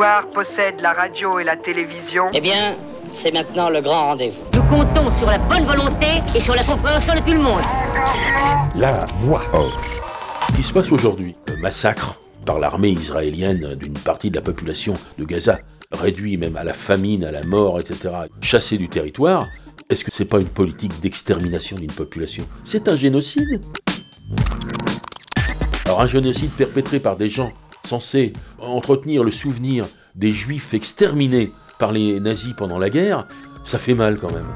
pouvoir possède la radio et la télévision. Eh bien, c'est maintenant le grand rendez-vous. Nous comptons sur la bonne volonté et sur la compréhension de tout le monde. La voix off. Ce qui se passe aujourd'hui, le massacre par l'armée israélienne d'une partie de la population de Gaza, réduit même à la famine, à la mort, etc., chassé du territoire, est-ce que c'est pas une politique d'extermination d'une population? C'est un génocide? Alors un génocide perpétré par des gens censés entretenir le souvenir des juifs exterminés par les nazis pendant la guerre, ça fait mal quand même.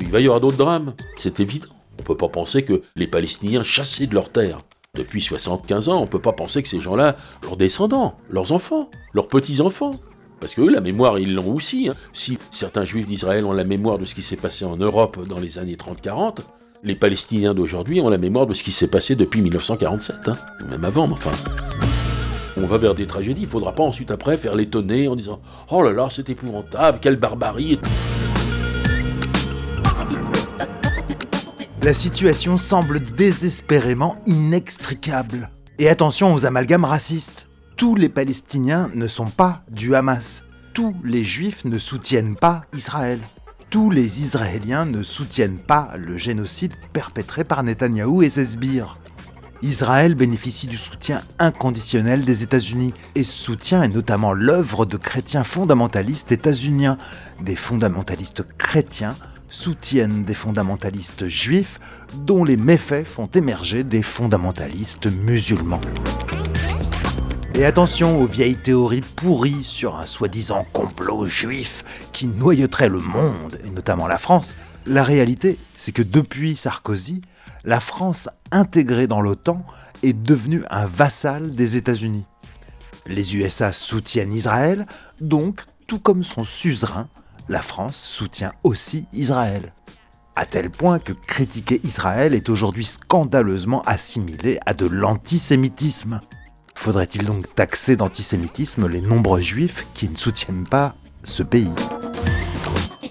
Il va y avoir d'autres drames, c'est évident. On ne peut pas penser que les Palestiniens chassés de leur terre depuis 75 ans, on ne peut pas penser que ces gens-là, leurs descendants, leurs enfants, leurs petits-enfants, parce que eux, la mémoire, ils l'ont aussi. Hein. Si certains juifs d'Israël ont la mémoire de ce qui s'est passé en Europe dans les années 30-40, les Palestiniens d'aujourd'hui ont la mémoire de ce qui s'est passé depuis 1947, hein. même avant, mais enfin. On va vers des tragédies, il faudra pas ensuite après faire l'étonner en disant Oh là là, c'est épouvantable, quelle barbarie La situation semble désespérément inextricable. Et attention aux amalgames racistes. Tous les Palestiniens ne sont pas du Hamas. Tous les Juifs ne soutiennent pas Israël. Tous les Israéliens ne soutiennent pas le génocide perpétré par Netanyahou et ses sbires. Israël bénéficie du soutien inconditionnel des États-Unis, et ce soutien est notamment l'œuvre de chrétiens fondamentalistes états-uniens, des fondamentalistes chrétiens soutiennent des fondamentalistes juifs dont les méfaits font émerger des fondamentalistes musulmans. Et attention aux vieilles théories pourries sur un soi-disant complot juif qui noyauterait le monde, et notamment la France. La réalité, c'est que depuis Sarkozy, la France intégrée dans l'OTAN est devenue un vassal des États-Unis. Les USA soutiennent Israël, donc, tout comme son suzerain, la France soutient aussi Israël. À tel point que critiquer Israël est aujourd'hui scandaleusement assimilé à de l'antisémitisme. Faudrait-il donc taxer d'antisémitisme les nombreux juifs qui ne soutiennent pas ce pays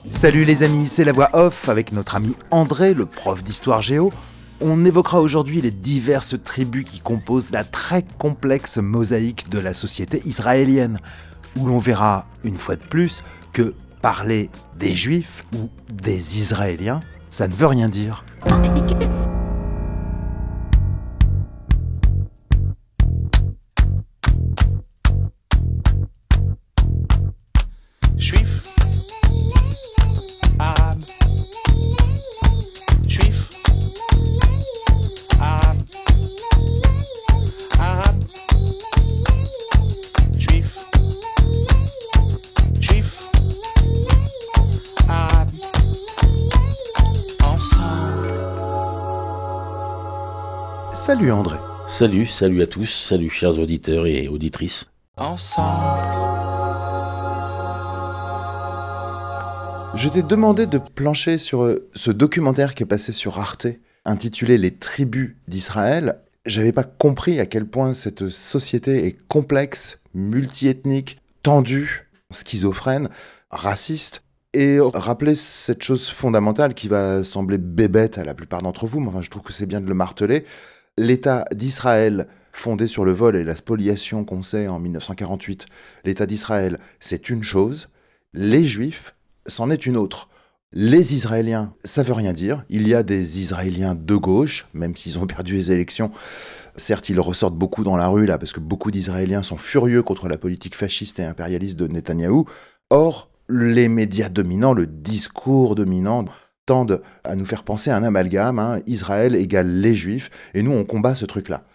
Salut les amis, c'est la voix off avec notre ami André, le prof d'histoire géo. On évoquera aujourd'hui les diverses tribus qui composent la très complexe mosaïque de la société israélienne, où l'on verra une fois de plus que parler des Juifs ou des Israéliens, ça ne veut rien dire. Salut André. Salut, salut à tous, salut chers auditeurs et auditrices. Ensemble. Je t'ai demandé de plancher sur euh, ce documentaire qui est passé sur Arte, intitulé Les tribus d'Israël. J'avais pas compris à quel point cette société est complexe, multiethnique, tendue, schizophrène, raciste et rappeler cette chose fondamentale qui va sembler bébête à la plupart d'entre vous, mais enfin, je trouve que c'est bien de le marteler l'État d'Israël, fondé sur le vol et la spoliation qu'on sait en 1948, l'État d'Israël, c'est une chose, les Juifs, c'en est une autre. Les Israéliens, ça veut rien dire. Il y a des Israéliens de gauche, même s'ils ont perdu les élections. Certes, ils ressortent beaucoup dans la rue là, parce que beaucoup d'Israéliens sont furieux contre la politique fasciste et impérialiste de Netanyahou. Or, les médias dominants, le discours dominant, tendent à nous faire penser à un amalgame, hein. Israël égale les Juifs, et nous on combat ce truc-là.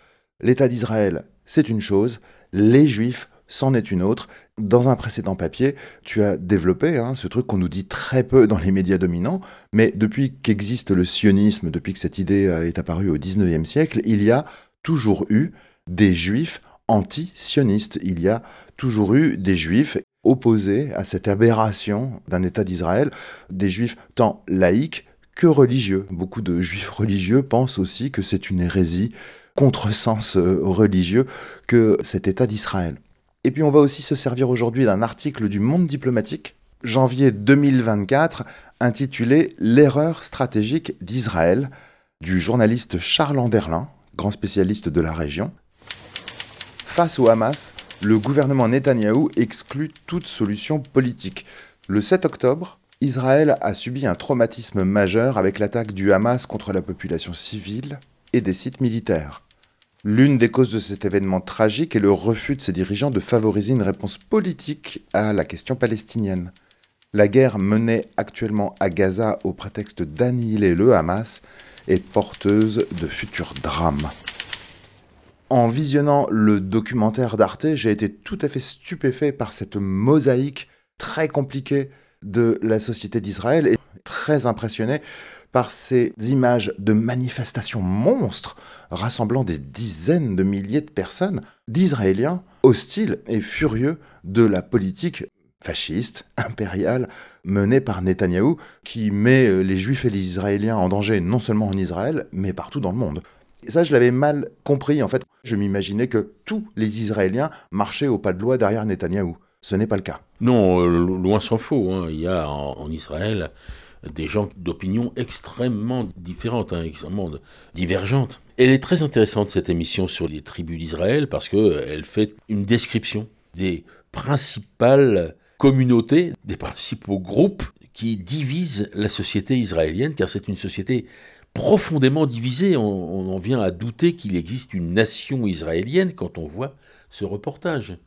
L'État d'Israël, c'est une chose, les Juifs, c'en est une autre. Dans un précédent papier, tu as développé hein, ce truc qu'on nous dit très peu dans les médias dominants, mais depuis qu'existe le sionisme, depuis que cette idée euh, est apparue au 19e siècle, il y a toujours eu des juifs anti-sionistes. Il y a toujours eu des juifs opposés à cette aberration d'un État d'Israël, des juifs tant laïcs que religieux. Beaucoup de juifs religieux pensent aussi que c'est une hérésie, contresens euh, religieux, que cet État d'Israël. Et puis on va aussi se servir aujourd'hui d'un article du Monde diplomatique, janvier 2024, intitulé L'erreur stratégique d'Israël, du journaliste Charles Anderlin, grand spécialiste de la région. Face au Hamas, le gouvernement Netanyahou exclut toute solution politique. Le 7 octobre, Israël a subi un traumatisme majeur avec l'attaque du Hamas contre la population civile et des sites militaires. L'une des causes de cet événement tragique est le refus de ses dirigeants de favoriser une réponse politique à la question palestinienne. La guerre menée actuellement à Gaza au prétexte d'annihiler le Hamas est porteuse de futurs drames. En visionnant le documentaire d'Arte, j'ai été tout à fait stupéfait par cette mosaïque très compliquée de la société d'Israël et très impressionné par ces images de manifestations monstres rassemblant des dizaines de milliers de personnes, d'Israéliens hostiles et furieux de la politique fasciste, impériale, menée par Netanyahou, qui met les Juifs et les Israéliens en danger non seulement en Israël, mais partout dans le monde. Et ça, je l'avais mal compris. En fait, je m'imaginais que tous les Israéliens marchaient au pas de loi derrière Netanyahou. Ce n'est pas le cas. Non, euh, loin s'en faut. Hein. Il y a en, Israël des gens d'opinion extrêmement différentes, hein, extrêmement divergentes. Elle est très intéressante cette émission sur les tribus d'Israël parce qu'elle fait une description des principales communautés, des principaux groupes qui divisent la société israélienne, car c'est une société profondément divisée. On, en vient à douter qu'il existe une nation israélienne quand on voit ce reportage.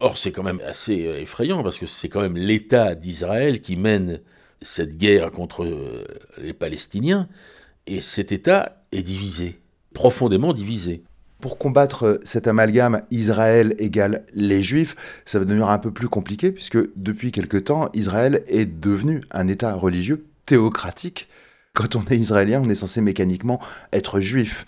Or, c'est quand même assez euh, effrayant parce que c'est quand même l'État d'Israël qui mène cette guerre contre euh, les Palestiniens et cet État est divisé, profondément divisé. Pour combattre cet amalgame Israël égale les Juifs, ça va devenir un peu plus compliqué puisque depuis quelque temps, Israël est devenu un État religieux théocratique. Quand on est israélien, on est censé mécaniquement être juif.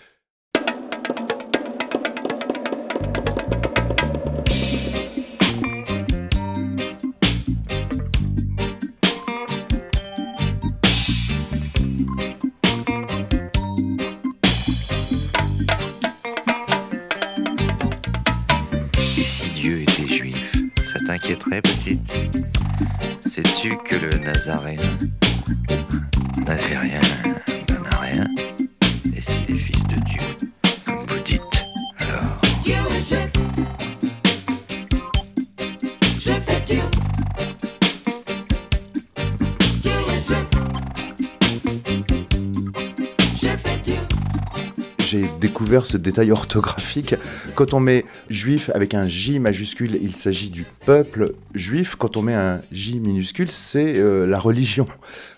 Sais-tu que le Nazaréen n'a fait rien, découvert ce détail orthographique. Quand on met juif avec un J majuscule, il s'agit du peuple juif. Quand on met un J minuscule, c'est euh, la religion.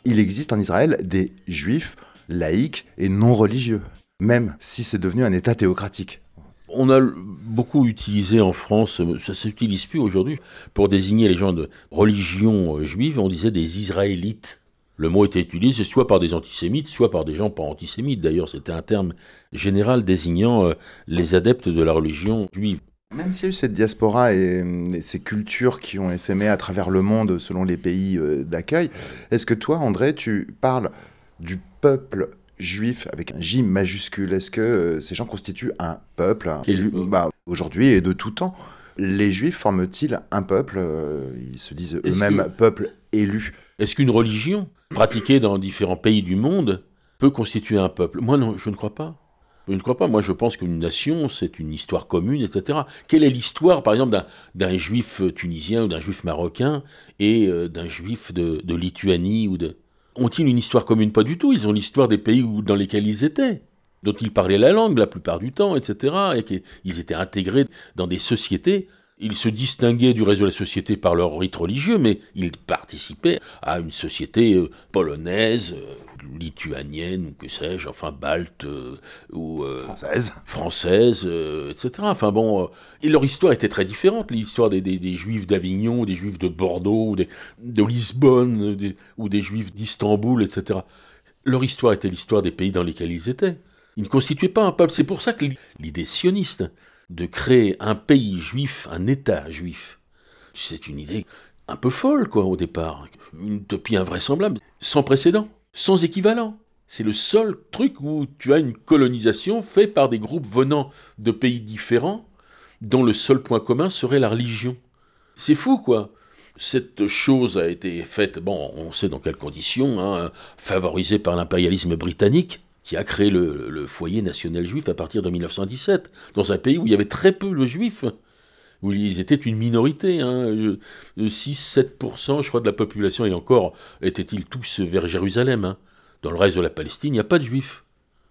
Il existe en Israël des juifs laïcs et non religieux, même si c'est devenu un État théocratique. On a beaucoup utilisé en France, ça s'utilise plus aujourd'hui, pour désigner les gens de religion euh, juive, on disait des Israélites. Le mot était utilisé soit par des antisémites, soit par des gens pas antisémites. D'ailleurs, c'était un terme général désignant euh, les adeptes de la religion juive. Même s'il y a eu cette diaspora et, ces cultures qui ont essaimé à travers le monde selon les pays euh, d'accueil, est-ce que toi, André, tu parles du peuple juif avec un J majuscule? Est-ce que euh, ces gens constituent un peuple? Bah, aujourd'hui et de tout temps Les juifs forment-ils un peuple? Ils se disent eux-mêmes peuple Est-ce qu'une religion pratiquée dans différents pays du monde peut constituer un peuple? Moi, non, je ne crois pas. Je ne crois pas. Moi, je pense qu'une nation, c'est une histoire commune, etc. Quelle est l'histoire, par exemple, d'un juif tunisien ou d'un juif marocain et euh, d'un juif de, Lituanie ou de... Ont-ils une histoire commune? Pas du tout. Ils ont l'histoire des pays dans lesquels ils étaient, dont ils parlaient la langue la plupart du temps, etc. Et qu'ils étaient intégrés dans des sociétés ils se distinguaient du reste de la société par leur rite religieux, mais ils participaient à une société euh, polonaise, euh, lituanienne, ou que sais-je, enfin balte, euh, ou française, française etc. Enfin bon, et leur histoire était très différente, l'histoire des, juifs d'Avignon, des juifs de Bordeaux, de Lisbonne, ou des juifs d'Istanbul, etc. Leur histoire était l'histoire des pays dans lesquels ils étaient. Ils ne constituaient pas un peuple. C'est pour ça que l'idée sioniste, de créer un pays juif, un État juif. C'est une idée un peu folle, quoi, au départ. Une utopie invraisemblable, sans précédent, sans équivalent. C'est le seul truc où tu as une colonisation faite par des groupes venant de pays différents, dont le seul point commun serait la religion. C'est fou, quoi. Cette chose a été faite, bon, on sait dans quelles conditions, hein, favorisée par l'impérialisme britannique, qui a créé le, foyer national juif à partir de 1917, dans un pays où il y avait très peu de juifs. où ils étaient une minorité, hein, 6-7%, je crois, de la population, et encore étaient-ils tous vers Jérusalem. Hein. Dans le reste de la Palestine, il n'y a pas de juifs.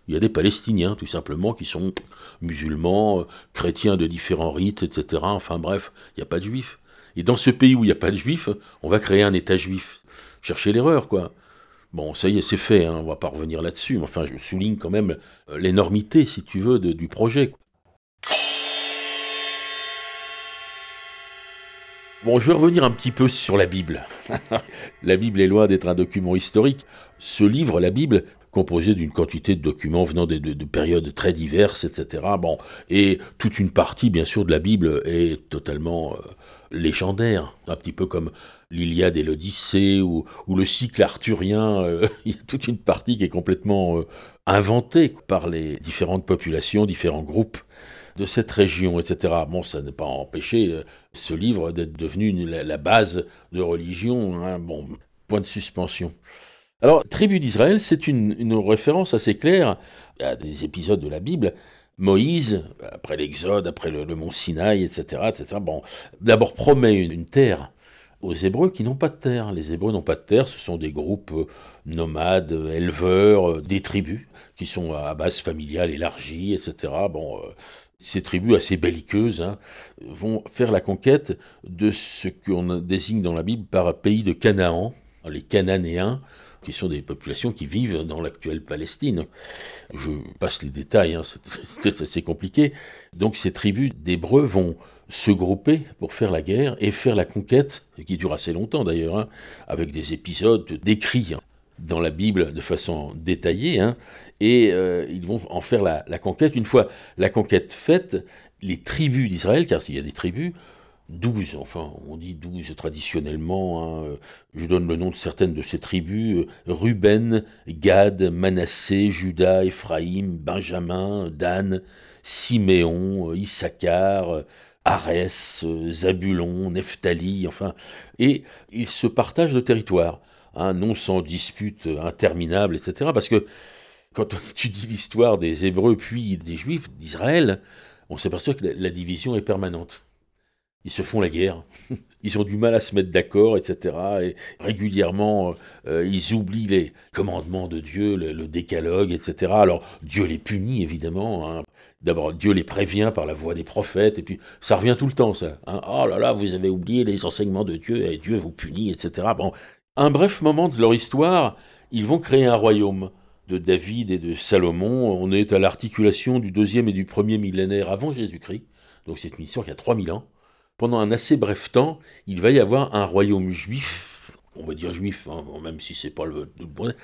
Il y a des Palestiniens, tout simplement, qui sont musulmans, euh, chrétiens de différents rites, etc. Enfin bref, il n'y a pas de juifs. Et dans ce pays où il n'y a pas de juifs, on va créer un État juif. Chercher l'erreur, quoi. Bon, ça y est, c'est fait, hein, on va pas revenir là-dessus, mais enfin, je souligne quand même euh, l'énormité, si tu veux, du projet. Bon, je vais revenir un petit peu sur la Bible. la Bible est loin d'être un document historique. Ce livre, la Bible, composé d'une quantité de documents venant de, périodes très diverses, etc. Bon, et toute une partie, bien sûr, de la Bible est totalement euh, légendaire, un petit peu comme l'Iliade et l'Odyssée ou, le cycle arthurien. Euh, il y a toute une partie qui est complètement euh, inventée par les différentes populations, différents groupes de cette région, etc. Bon, ça n'a pas empêché euh, ce livre d'être devenu la, base de religion. Hein. Bon, point de suspension. Alors, Tribu d'Israël, c'est une, référence assez claire à des épisodes de la Bible. Moïse, après l'Exode, après le, mont Sinaï, etc., etc. Bon, d'abord promet une, terre aux Hébreux qui n'ont pas de terre. Les Hébreux n'ont pas de terre, ce sont des groupes euh, nomades, éleveurs, euh, des tribus qui sont à base familiale élargie, etc. Bon, ces tribus assez belliqueuses hein, vont faire la conquête de ce qu'on désigne dans la Bible par pays de Canaan, les Cananéens, qui sont des populations qui vivent dans l'actuelle Palestine. Je passe les détails, hein, c'est assez compliqué. Donc ces tribus d'Hébreux vont se grouper pour faire la guerre et faire la conquête, qui dure assez longtemps d'ailleurs, hein, avec des épisodes décrits dans la Bible de façon détaillée, et euh, ils vont en faire la, conquête. Une fois la conquête faite, les tribus d'Israël, car il y a des tribus, douze, enfin on dit douze traditionnellement, hein, euh, je donne le nom de certaines de ces tribus, euh, Ruben, Gad, Manassé, Judas, Éphraïm, Benjamin, Dan, Siméon, Issachar, Arès, Zabulon, Nephtali, enfin, et ils se partagent le territoire, hein, non sans disputes interminables, etc., parce que quand on étudie l'histoire des Hébreux puis des Juifs d'Israël, on s'aperçoit que la, division est permanente. Ils se font la guerre, ils ont du mal à se mettre d'accord, etc. Et régulièrement, euh, ils oublient les commandements de Dieu, le, décalogue, etc. Alors Dieu les punit, évidemment. Hein. D'abord, Dieu les prévient par la voix des prophètes, et puis ça revient tout le temps, ça. Hein. Oh là là, vous avez oublié les enseignements de Dieu, et Dieu vous punit, etc. Bon, un bref moment de leur histoire, ils vont créer un royaume de David et de Salomon. On est à l'articulation du deuxième et du premier millénaire avant Jésus-Christ. Donc c'est une histoire qui a 3000 ans. Pendant un assez bref temps, il va y avoir un royaume juif, on va dire juif, hein, même si c'est pas le, le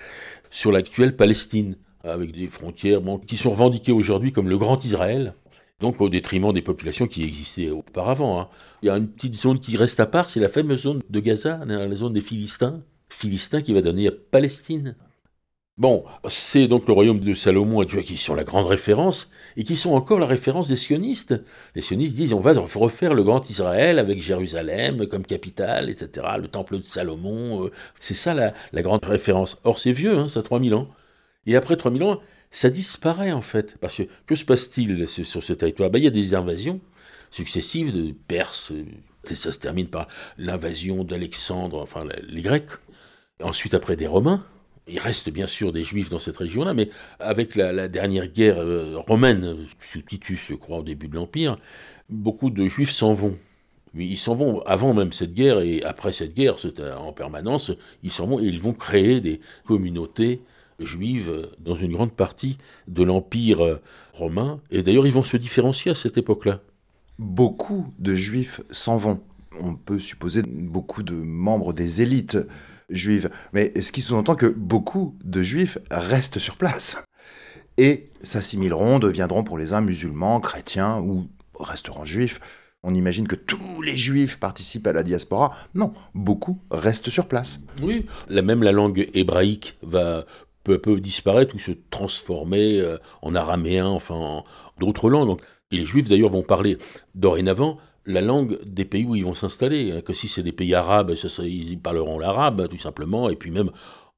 sur l'actuelle Palestine, avec des frontières qui sont revendiquées aujourd'hui comme le Grand Israël, donc au détriment des populations qui existaient auparavant. Hein. Il y a une petite zone qui reste à part, c'est la fameuse zone de Gaza, la zone des Philistins, Philistins qui va donner à Palestine. Bon, c'est donc le royaume de Salomon et Dieu qui sont la grande référence et qui sont encore la référence des sionistes. Les sionistes disent on va refaire le grand Israël avec Jérusalem comme capitale, etc. Le temple de Salomon, euh, c'est ça la, grande référence. Or c'est vieux, hein, ça a 3000 ans. Et après 3000 ans, ça disparaît en fait. Parce que que se passe-t-il sur ce territoire? Ben, Il y a des invasions successives de Perses. Et ça se termine par l'invasion d'Alexandre, enfin les Grecs. Ensuite après des Romains il reste bien sûr des juifs dans cette région-là, mais avec la, dernière guerre euh, romaine, sous Titus, je crois, au début de l'Empire, beaucoup de juifs s'en vont. Ils s'en vont avant même cette guerre et après cette guerre, en permanence, ils s'en vont et ils vont créer des communautés juives dans une grande partie de l'Empire euh, romain. Et d'ailleurs, ils vont se différencier à cette époque-là. Beaucoup de juifs s'en vont. On peut supposer beaucoup de membres des élites juive. Mais ce qui sous-entend que beaucoup de juifs restent sur place et s'assimileront, deviendront pour les uns musulmans, chrétiens ou resteront juifs? On imagine que tous les juifs participent à la diaspora. Non, beaucoup restent sur place. Oui, la même la langue hébraïque va peu à peu disparaître ou se transformer euh, en araméen, enfin en d'autres langues. Et les juifs d'ailleurs vont parler dorénavant la langue des pays où ils vont s'installer. Hein, que si c'est des pays arabes, ils parleront l'arabe, tout simplement. Et puis même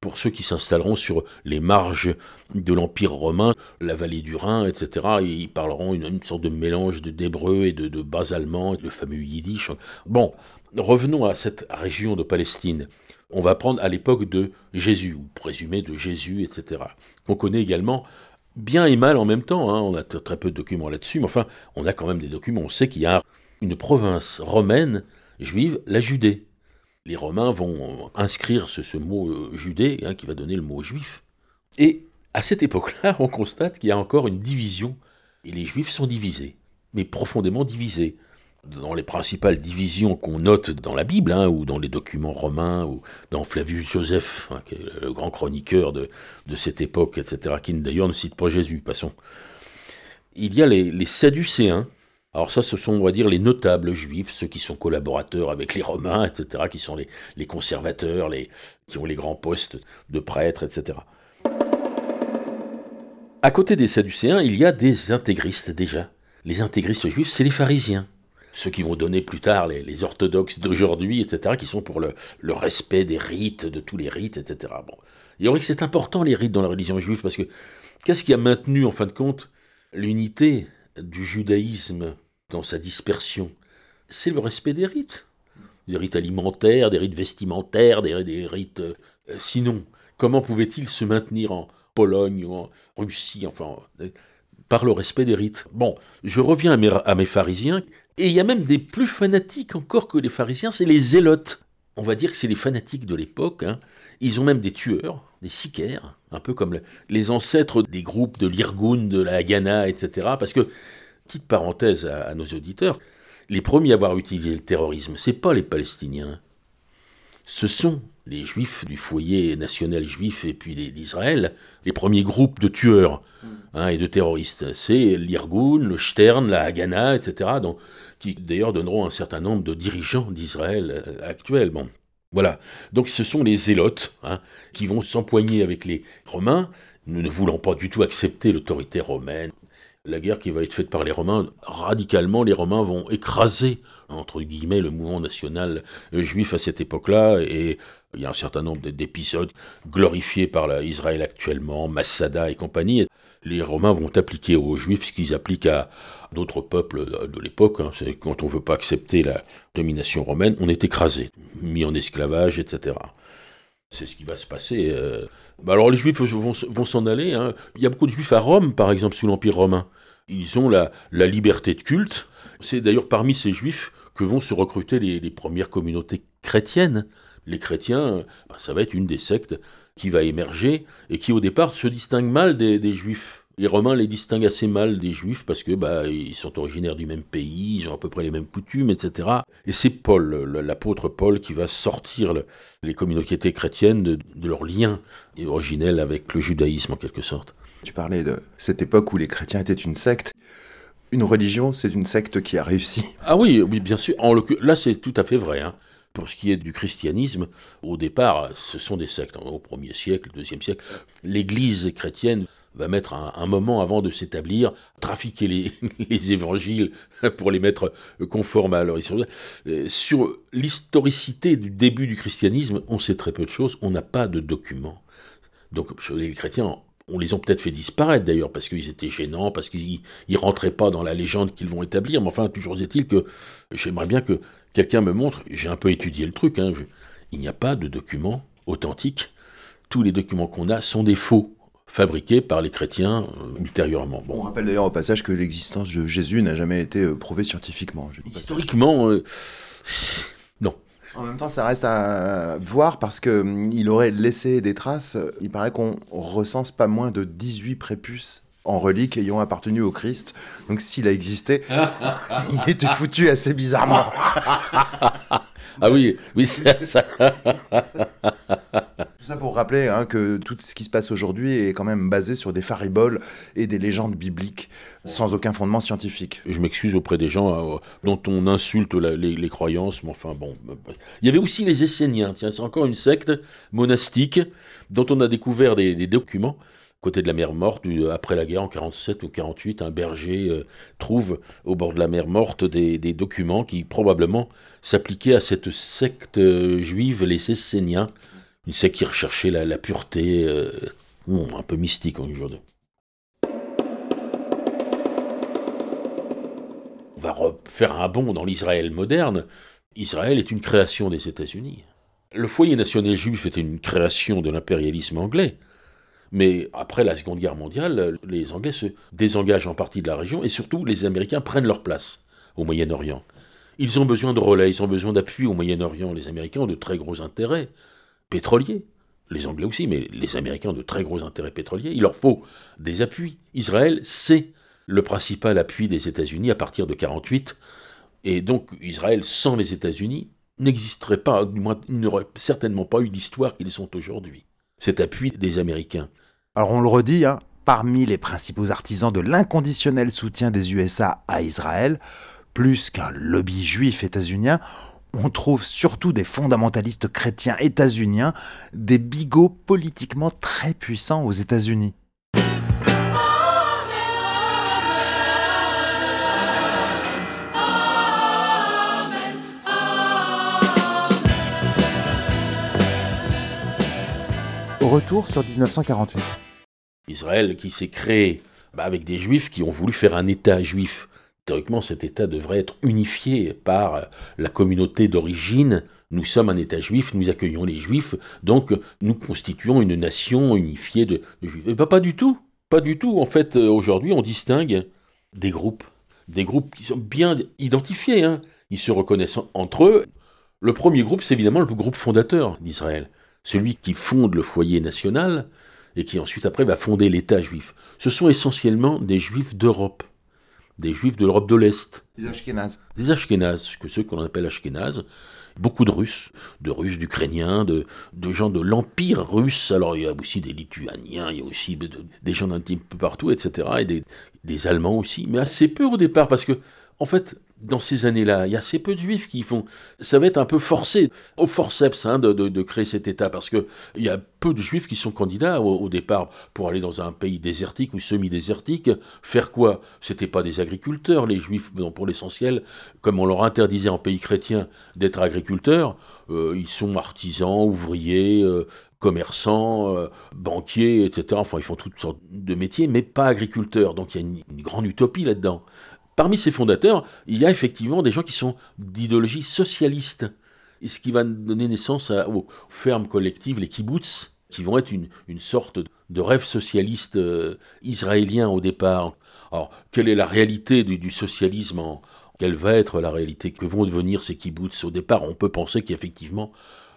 pour ceux qui s'installeront sur les marges de l'Empire romain, la vallée du Rhin, etc. Ils parleront une, sorte de mélange d'hébreu et de, bas allemand, le fameux yiddish. Bon, revenons à cette région de Palestine. On va prendre à l'époque de Jésus, ou présumé de Jésus, etc. On connaît également bien et mal en même temps. Hein. On a très peu de documents là-dessus, mais enfin, on a quand même des documents. On sait qu'il y a une province romaine juive, la Judée les Romains vont inscrire ce, mot euh, judée, hein, qui va donner le mot juif. Et à cette époque-là, on constate qu'il y a encore une division, et les Juifs sont divisés, mais profondément divisés. Dans les principales divisions qu'on note dans la Bible, hein, ou dans les documents romains, ou dans Flavius Joseph, hein, qui est le grand chroniqueur de, cette époque, etc., qui d'ailleurs ne cite pas Jésus, passons. Il y a les, les Sadducéens, alors ça, ce sont, on va dire, les notables juifs, ceux qui sont collaborateurs avec les Romains, etc., qui sont les, conservateurs, les, qui ont les grands postes de prêtres, etc. À côté des Sadducéens, il y a des intégristes déjà. Les intégristes juifs, c'est les pharisiens. Ceux qui vont donner plus tard les, orthodoxes d'aujourd'hui, etc., qui sont pour le, respect des rites, de tous les rites, etc. Il y aurait que c'est important les rites dans la religion juive, parce que qu'est-ce qui a maintenu, en fin de compte, l'unité du judaïsme dans sa dispersion, c'est le respect des rites. Des rites alimentaires, des rites vestimentaires, des, rites... Euh, sinon, comment pouvait-il se maintenir en Pologne ou en Russie, enfin, euh, par le respect des rites? Bon, je reviens à mes, pharisiens, et il y a même des plus fanatiques encore que les pharisiens, c'est les zélotes. On va dire que c'est les fanatiques de l'époque. Hein. Ils ont même des tueurs, des sicaires, un peu comme les ancêtres des groupes de l'Irgun, de la Haganah, etc. Parce que petite parenthèse à, nos auditeurs, les premiers à avoir utilisé le terrorisme, c'est pas les Palestiniens. Ce sont les juifs du foyer national juif et puis d'Israël, les premiers groupes de tueurs hein, et de terroristes. C'est l'Irgun, le Stern, la Haganah, etc., qui d'ailleurs donneront un certain nombre de dirigeants d'Israël euh, actuels. Bon. Voilà. Donc ce sont les zélotes hein, qui vont s'empoigner avec les Romains, ne voulant pas du tout accepter l'autorité romaine, la guerre qui va être faite par les Romains, radicalement, les Romains vont écraser, entre guillemets, le mouvement national juif à cette époque-là, et il y a un certain nombre d'épisodes glorifiés par Israël actuellement, Massada et compagnie. Les Romains vont appliquer aux Juifs ce qu'ils appliquent à d'autres peuples de l'époque. Hein. Quand on ne veut pas accepter la domination romaine, on est écrasé, mis en esclavage, etc. C'est ce qui va se passer. Euh. Bah, alors les Juifs vont, s'en aller. Hein. Il y a beaucoup de Juifs à Rome, par exemple, sous l'Empire romain. Ils ont la, liberté de culte. C'est d'ailleurs parmi ces Juifs que vont se recruter les, premières communautés chrétiennes. Les chrétiens, bah, ça va être une des sectes qui va émerger et qui au départ se distingue mal des Juifs les Romains les distinguent assez mal des Juifs parce que bah, ils sont originaires du même pays, ils ont à peu près les mêmes coutumes, etc. Et c'est Paul, l'apôtre Paul, qui va sortir les communautés chrétiennes de, leur lien originel avec le judaïsme en quelque sorte. Tu parlais de cette époque où les chrétiens étaient une secte. Une religion, c'est une secte qui a réussi. Ah oui, oui, bien sûr. En là, c'est tout à fait vrai. Hein. Pour ce qui est du christianisme, au départ, ce sont des sectes. Au premier siècle, deuxième siècle, l'Église chrétienne va mettre un, moment avant de s'établir, trafiquer les, évangiles pour les mettre conformes à leur histoire. Euh, sur l'historicité du début du christianisme, on sait très peu de choses, on n'a pas de documents. Donc les chrétiens, on les a peut-être fait disparaître d'ailleurs, parce qu'ils étaient gênants, parce qu'ils ne rentraient pas dans la légende qu'ils vont établir, mais enfin, toujours est-il que j'aimerais bien que quelqu'un me montre, j'ai un peu étudié le truc, hein, il n'y a pas de documents authentiques. Tous les documents qu'on a sont des faux fabriqués par les chrétiens euh, ultérieurement. Bon. On rappelle d'ailleurs au passage que l'existence de Jésus n'a jamais été euh, prouvée scientifiquement. Historiquement, euh, non. En même temps, ça reste à voir parce qu'il hum, aurait laissé des traces. Il paraît qu'on recense pas moins de 18 prépuces en reliques ayant appartenu au Christ. Donc s'il a existé, il était foutu assez bizarrement. ah oui, oui, c'est ça. Tout ça pour rappeler hein, que tout ce qui se passe aujourd'hui est quand même basé sur des fariboles et des légendes bibliques sans aucun fondement scientifique. Je m'excuse auprès des gens euh, dont on insulte les, croyances, mais enfin bon. Il y avait aussi les Esséniens, tiens, c'est encore une secte monastique dont on a découvert des, documents côté de la mer Morte, après la guerre en 47 ou 48, un berger euh, trouve au bord de la mer Morte des, documents qui probablement s'appliquaient à cette secte euh, juive, les Esséniens, Une secte qui recherchait la, pureté, euh, un peu mystique aujourd'hui. On va refaire un bond dans l'Israël moderne. Israël est une création des États-Unis. Le foyer national juif était une création de l'impérialisme anglais. Mais après la Seconde Guerre mondiale, les Anglais se désengagent en partie de la région et surtout les Américains prennent leur place au Moyen-Orient. Ils ont besoin de relais, ils ont besoin d'appui au Moyen-Orient. Les Américains ont de très gros intérêts pétroliers. Les Anglais aussi, mais les Américains ont de très gros intérêts pétroliers. Il leur faut des appuis. Israël, c'est le principal appui des États-Unis à partir de 1948. Et donc Israël, sans les États-Unis, n'existerait pas, du moins, n'aurait certainement pas eu l'histoire qu'ils sont aujourd'hui. Cet appui des Américains. Alors on le redit, hein, parmi les principaux artisans de l'inconditionnel soutien des USA à Israël, plus qu'un lobby juif états-unien, on trouve surtout des fondamentalistes chrétiens états-uniens, des bigots politiquement très puissants aux États-Unis. Retour sur 1948. Israël qui s'est créé bah, avec des juifs qui ont voulu faire un État juif. Théoriquement, cet État devrait être unifié par la communauté d'origine. Nous sommes un État juif, nous accueillons les juifs, donc nous constituons une nation unifiée de, juifs. Et bah, pas du tout, pas du tout. En fait, euh, aujourd'hui, on distingue des groupes, des groupes qui sont bien identifiés. Hein. Ils se reconnaissent entre eux. Le premier groupe, c'est évidemment le groupe fondateur d'Israël celui qui fonde le foyer national et qui ensuite après va fonder l'État juif. Ce sont essentiellement des juifs d'Europe, des juifs de l'Europe de l'Est. Des Ashkénazes. Des Ashkénazes, que ceux qu'on appelle Ashkénazes. Beaucoup de Russes, de Russes, d'Ukrainiens, de, de, gens de l'Empire russe. Alors il y a aussi des Lituaniens, il y a aussi des gens d'un petit peu partout, etc. Et des, des Allemands aussi, mais assez peu au départ, parce que, en fait, dans ces années-là, il y a assez peu de juifs qui font. Ça va être un peu forcé, au forceps, hein, de, créer cet État, parce qu'il y a peu de juifs qui sont candidats au, départ pour aller dans un pays désertique ou semi-désertique. Faire quoi? C'était pas des agriculteurs, les juifs, pour l'essentiel, comme on leur interdisait en pays chrétien d'être agriculteurs, euh, ils sont artisans, ouvriers, euh, commerçants, euh, banquiers, etc. Enfin, ils font toutes sortes de métiers, mais pas agriculteurs. Donc il y a une grande utopie là-dedans. Parmi ces fondateurs, il y a effectivement des gens qui sont d'idéologie socialiste, et ce qui va donner naissance aux fermes collectives, les kibbutz, qui vont être une, sorte de rêve socialiste euh, israélien au départ. Alors, quelle est la réalité du, socialisme Quelle va être la réalité? Que vont devenir ces kibbutz Au départ, on peut penser qu'effectivement,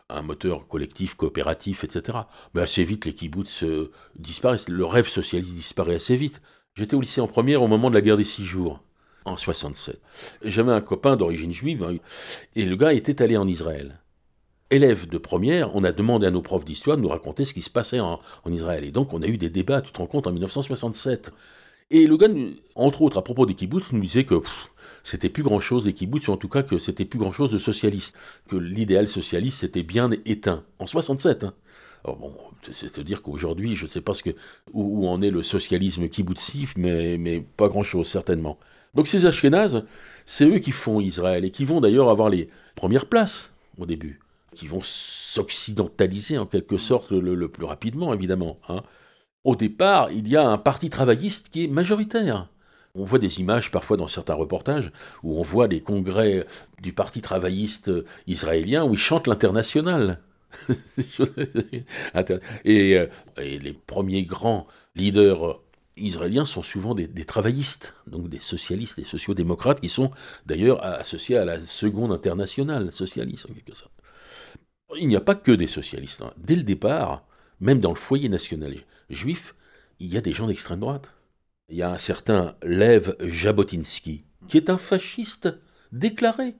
un moteur collectif, coopératif, etc. Mais assez vite, les kibbutz euh, disparaissent. Le rêve socialiste disparaît assez vite. J'étais au lycée en première au moment de la guerre des six jours en 67. J'avais un copain d'origine juive, hein, et le gars était allé en Israël. Élève de première, on a demandé à nos profs d'histoire de nous raconter ce qui se passait en, Israël. Et donc on a eu des débats, tu te rends compte, en 1967. Et le gars, entre autres, à propos des kibbutz, nous disait que c'était plus grand-chose des kibbutz, ou en tout cas que c'était plus grand-chose de socialiste, que l'idéal socialiste s'était bien éteint. En 67, hein. bon, c'est à dire qu'aujourd'hui, je ne sais pas où, en est le socialisme kibbutzif, mais pas grand-chose, certainement. Donc ces Ashkénazes, c'est eux qui font Israël et qui vont d'ailleurs avoir les premières places au début, qui vont s'occidentaliser en quelque sorte le, plus rapidement, évidemment. Hein. Au départ, il y a un parti travailliste qui est majoritaire. On voit des images parfois dans certains reportages où on voit les congrès du parti travailliste israélien où ils chantent l'international. et, euh, et, les premiers grands leaders israéliens sont souvent des, travaillistes, donc des socialistes, des sociodémocrates, qui sont d'ailleurs associés à la seconde internationale socialiste, en quelque sorte. Il n'y a pas que des socialistes. Hein. Dès le départ, même dans le foyer national juif, il y a des gens d'extrême droite. Il y a un certain Lev Jabotinsky, qui est un fasciste déclaré,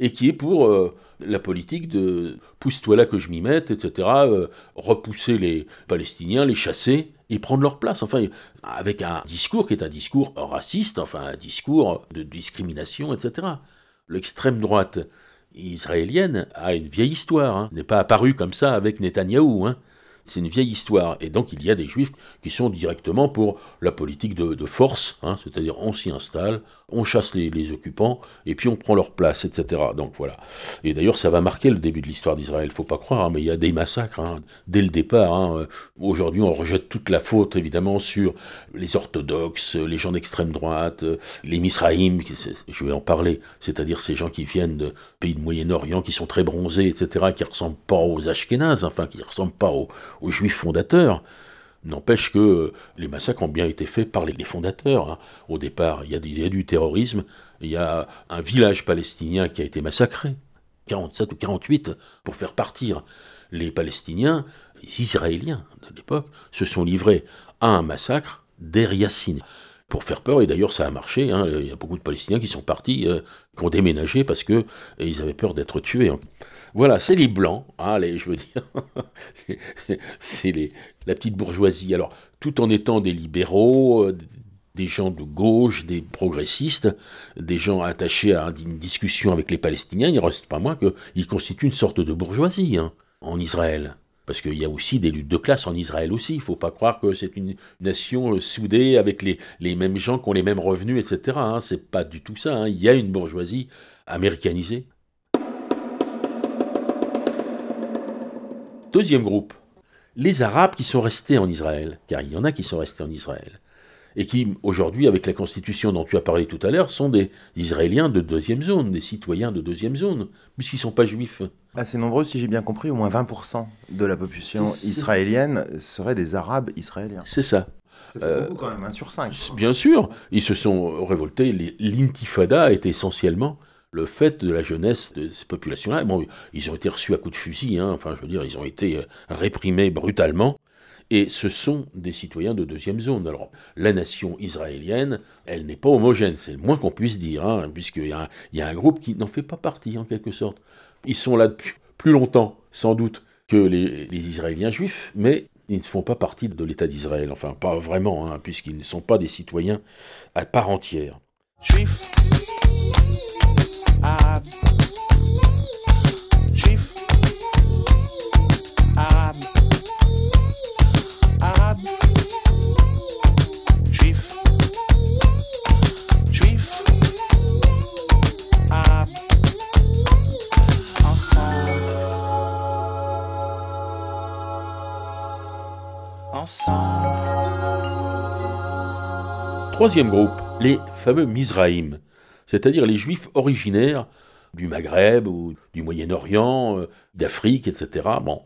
et qui est pour euh, la politique de pousse-toi là que je m'y mette, etc., euh, repousser les Palestiniens, les chasser, et prendre leur place. Enfin, avec un discours qui est un discours raciste, enfin un discours de discrimination, etc. L'extrême droite israélienne a une vieille histoire, hein. n'est pas apparue comme ça avec Netanyahou. Hein. C'est une vieille histoire. Et donc il y a des juifs qui sont directement pour la politique de, force, hein, c'est-à-dire on s'y installe, on chasse les, occupants, et puis on prend leur place, etc. Donc voilà. Et d'ailleurs ça va marquer le début de l'histoire d'Israël, faut pas croire, hein, mais il y a des massacres hein, dès le départ. Aujourd'hui on rejette toute la faute évidemment sur les orthodoxes, les gens d'extrême droite, les Misraïm, je vais en parler, c'est-à-dire ces gens qui viennent de pays de Moyen-Orient, qui sont très bronzés, etc., qui ressemblent pas aux Ashkénazes, enfin qui ressemblent pas aux juifs fondateurs. N'empêche que les massacres ont bien été faits par les fondateurs. Hein. Au départ, il y, a, du terrorisme, il y a un village palestinien qui a été massacré, 47 ou 48, pour faire partir les Palestiniens, les Israéliens de l'époque, se sont livrés à un massacre d'Er Yassine pour faire peur, et d'ailleurs ça a marché, hein. il y a beaucoup de Palestiniens qui sont partis, euh, qui ont déménagé parce que ils avaient peur d'être tués. Hein. Voilà, c'est les blancs, hein, je veux dire, c'est la petite bourgeoisie. Alors, tout en étant des libéraux, euh, des gens de gauche, des progressistes, des gens attachés à une discussion avec les Palestiniens, il ne reste pas moins qu'ils constituent une sorte de bourgeoisie en Israël. Parce qu'il y a aussi des luttes de classe en Israël aussi. Il ne faut pas croire que c'est une nation euh, soudée avec les, mêmes gens qui ont les mêmes revenus, etc. Hein. C'est pas du tout ça. Hein. Il y a une bourgeoisie américanisée. Deuxième groupe, les Arabes qui sont restés en Israël, car il y en a qui sont restés en Israël, et qui, aujourd'hui, avec la constitution dont tu as parlé tout à l'heure, sont des Israéliens de deuxième zone, des citoyens de deuxième zone, puisqu'ils ne sont pas juifs. Assez nombreux, si j'ai bien compris, au moins 20% de la population israélienne seraient des Arabes israéliens. C'est ça. Ça fait beaucoup quand même, un sur cinq. Bien sûr, ils se sont révoltés. L'intifada était essentiellement le fait de la jeunesse de ces populations-là. Bon, ils ont été reçus à coups de fusil, hein. enfin je veux dire, ils ont été euh, réprimés brutalement, et ce sont des citoyens de deuxième zone. Alors, la nation israélienne, elle n'est pas homogène, c'est le moins qu'on puisse dire, hein, puisqu'il y, a un groupe qui n'en fait pas partie, en quelque sorte. Ils sont là depuis plus longtemps, sans doute, que les, Israéliens juifs, mais ils ne font pas partie de l'État d'Israël, enfin pas vraiment, hein, puisqu'ils ne sont pas des citoyens à part entière. Troisième groupe, les fameux Mizraïm, c'est-à-dire les juifs originaires du Maghreb ou du Moyen-Orient, euh, d'Afrique, etc. Bon,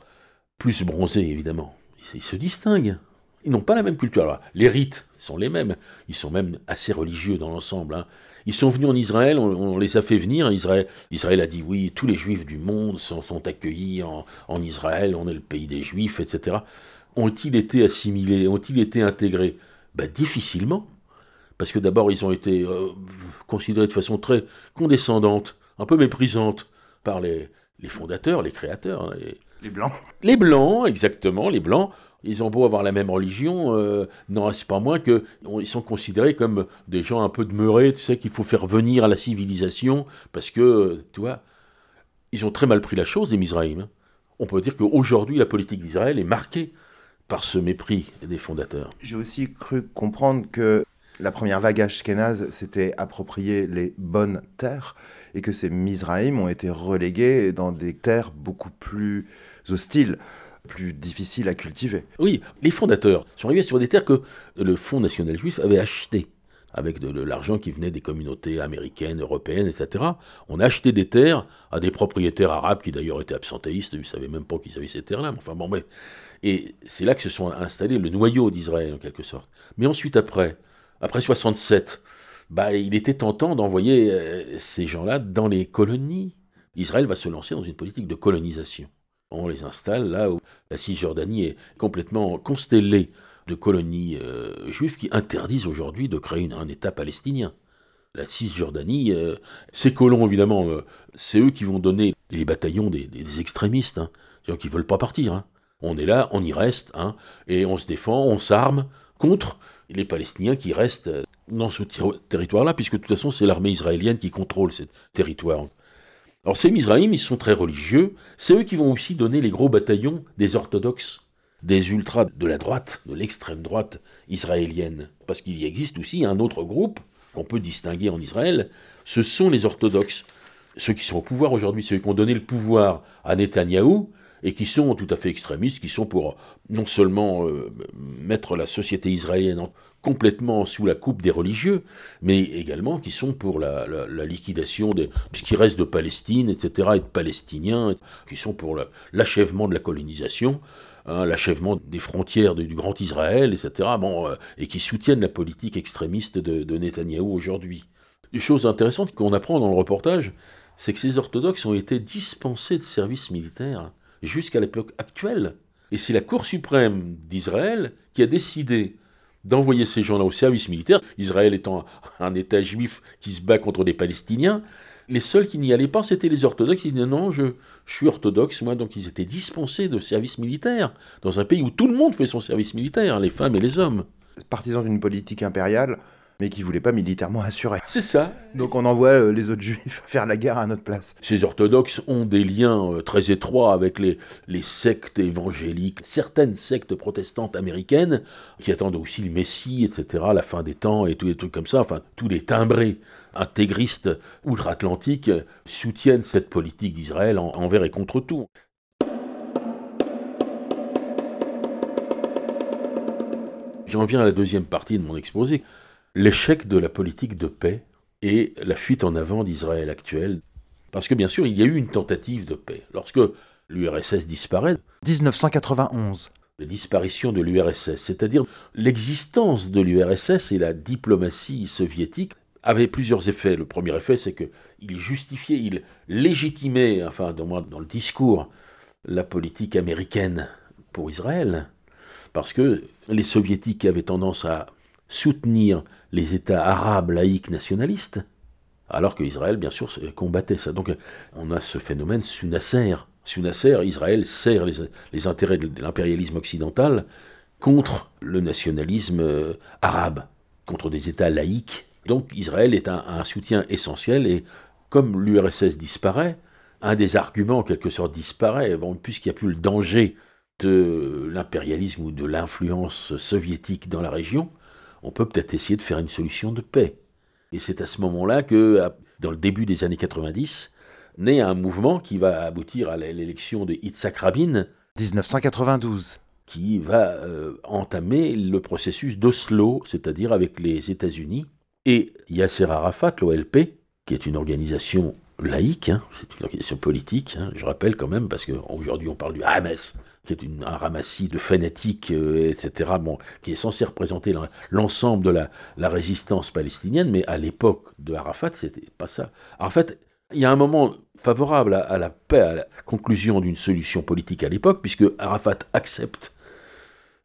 plus bronzés évidemment. Ils se distinguent. Ils n'ont pas la même culture. les rites sont les mêmes. Ils sont même assez religieux dans l'ensemble. Hein. Ils sont venus en Israël, on, les a fait venir. Israël, Israël a dit oui, tous les juifs du monde sont, accueillis en, Israël, on est le pays des juifs, etc. Ont-ils été assimilés Ont-ils été intégrés? Ben, Difficilement. Parce que d'abord, ils ont été euh, considérés de façon très condescendante un peu méprisante par les, fondateurs, les créateurs. Hein, les, Blancs. Les Blancs, exactement, les Blancs. Ils ont beau avoir la même religion, euh, non, c'est pas moins qu'ils sont considérés comme des gens un peu demeurés, tu sais, qu'il faut faire venir à la civilisation, parce que, tu vois, ils ont très mal pris la chose, les Mizraïm. Hein. On peut dire qu'aujourd'hui, la politique d'Israël est marquée par ce mépris des fondateurs. J'ai aussi cru comprendre que la première vague ashkénaze s'était approprié les bonnes terres et que ces Mizraïm ont été relégués dans des terres beaucoup plus hostiles plus difficiles à cultiver. Oui, les fondateurs sont arrivés sur des terres que le Fonds national juif avait achetées avec de, l'argent qui venait des communautés américaines, européennes, etc. On a acheté des terres à des propriétaires arabes qui d'ailleurs étaient absentéistes, ils ne savaient même pas qu'ils avaient ces terres-là. Enfin bon, mais... Et c'est là que se sont installés le noyau d'Israël en quelque sorte. Mais ensuite après, après 67, bah, il était tentant d'envoyer euh, ces gens-là dans les colonies. Israël va se lancer dans une politique de colonisation. On les installe là où la Cisjordanie est complètement constellée de colonies euh, juives qui interdisent aujourd'hui de créer un État palestinien. La Cisjordanie, euh, ces colons évidemment, c'est eux qui vont donner les bataillons des, extrémistes, hein, qui ne veulent pas partir. Hein. On est là, on y reste, hein, et on se défend, on s'arme contre les Palestiniens qui restent dans ce territoire-là, puisque de toute façon, c'est l'armée israélienne qui contrôle ce territoire. Alors ces Mizraïm, ils sont très religieux, c'est eux qui vont aussi donner les gros bataillons des orthodoxes. des ultras de la droite, de l'extrême droite israélienne. Parce qu'il y existe aussi un autre groupe qu'on peut distinguer en Israël, ce sont les orthodoxes. Ceux qui sont au pouvoir aujourd'hui, ceux qui ont donné le pouvoir à Netanyahou, et qui sont tout à fait extrémistes, qui sont pour non seulement euh, mettre la société israélienne complètement sous la coupe des religieux, mais également qui sont pour la, liquidation de ce qui reste de Palestine, etc., et de Palestiniens, qui sont pour l'achèvement de la colonisation, hein, l'achèvement des frontières du, Grand Israël, etc., bon, euh, et qui soutiennent la politique extrémiste de, de Netanyahou aujourd'hui. Une chose intéressante qu'on apprend dans le reportage, c'est que ces orthodoxes ont été dispensés de service militaire jusqu'à l'époque actuelle. Et c'est la Cour suprême d'Israël qui a décidé d'envoyer ces gens-là au service militaire, Israël étant un État juif qui se bat contre des Palestiniens. Les seuls qui n'y allaient pas, c'était les orthodoxes. Ils disaient non, je, je, suis orthodoxe, moi, donc ils étaient dispensés de service militaire, dans un pays où tout le monde fait son service militaire, les femmes et les hommes. Partisans d'une politique impériale, mais qui voulait pas militairement assurer. C'est ça. Donc on envoie euh, les autres juifs faire la guerre à notre place. Ces orthodoxes ont des liens euh, très étroits avec les, les sectes évangéliques, certaines sectes protestantes américaines qui attendent aussi le Messie, etc., la fin des temps et tous les trucs comme ça, enfin tous les timbrés intégristes outre-Atlantique soutiennent cette politique d'Israël envers et contre tout. J'en viens à la deuxième partie de mon exposé l'échec de la politique de paix et la fuite en avant d'Israël actuel. Parce que bien sûr, il y a eu une tentative de paix. Lorsque l'URSS disparaît, 1991, la disparition de l'URSS, c'est-à-dire l'existence de l'URSS et la diplomatie soviétique avait plusieurs effets. Le premier effet, c'est qu'il justifiait, il légitimait, enfin, dans, dans le discours, la politique américaine pour Israël, parce que les soviétiques avaient tendance à soutenir les États arabes laïcs nationalistes, alors qu'Israël, bien sûr, combattait ça. Donc on a ce phénomène sous Nasser. Sous Nasser, Israël sert les, intérêts de l'impérialisme occidental contre le nationalisme euh, arabe, contre des États laïcs. Donc Israël est un, soutien essentiel et comme l'URSS disparaît, un des arguments en quelque sorte disparaît, puisqu'il n'y a plus le danger de l'impérialisme ou de l'influence soviétique dans la région, on peut peut-être essayer de faire une solution de paix. Et c'est à ce moment-là que, dans le début des années 90, naît un mouvement qui va aboutir à l'élection de Yitzhak Rabin. 1992. Qui va euh, entamer le processus d'Oslo, c'est-à-dire avec les États-Unis, et Yasser Arafat, l'OLP, qui est une organisation laïque, hein, c'est une organisation politique, hein, je rappelle quand même, parce qu'aujourd'hui on parle du Hamas, qui est un ramassis de fanatiques, euh, etc., bon, qui est censé représenter l'ensemble de la, la, résistance palestinienne, mais à l'époque de Arafat, c'était pas ça. Arafat, il y a un moment favorable à, la paix, à la conclusion d'une solution politique à l'époque, puisque Arafat accepte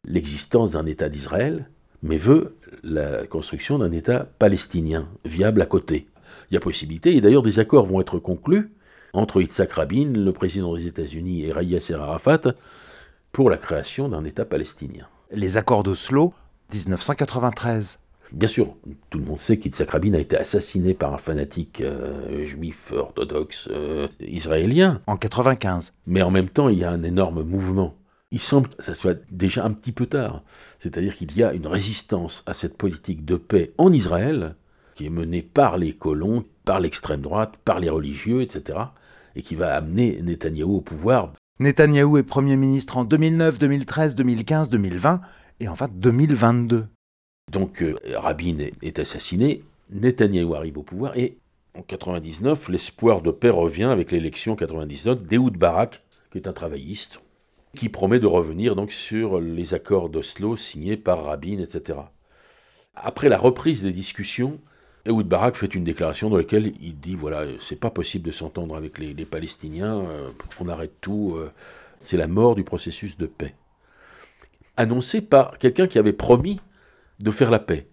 l'existence d'un État d'Israël, mais veut la construction d'un État palestinien, viable à côté. Il y a possibilité, et d'ailleurs des accords vont être conclus entre Yitzhak Rabin, le président des États-Unis, et Yasser Arafat, pour la création d'un État palestinien. Les accords d'Oslo, 1993. Bien sûr, tout le monde sait qu'Yitzhak Rabin a été assassiné par un fanatique euh, juif orthodoxe euh, israélien. En 95. Mais en même temps, il y a un énorme mouvement. Il semble que ça soit déjà un petit peu tard. C'est-à-dire qu'il y a une résistance à cette politique de paix en Israël, qui est menée par les colons, par l'extrême droite, par les religieux, etc., et qui va amener Netanyahou au pouvoir Netanyahou est Premier ministre en 2009, 2013, 2015, 2020 et enfin 2022. Donc euh, Rabin est, assassiné, Netanyahou arrive au pouvoir et en 99, l'espoir de paix revient avec l'élection 99 d'Ehoud Barak, qui est un travailliste, qui promet de revenir donc sur les accords d'Oslo signés par Rabin, etc. Après la reprise des discussions, Ehud Barak fait une déclaration dans laquelle il dit voilà, c'est pas possible de s'entendre avec les, Palestiniens, euh, on arrête tout, euh, c'est la mort du processus de paix. Annoncé par quelqu'un qui avait promis de faire la paix.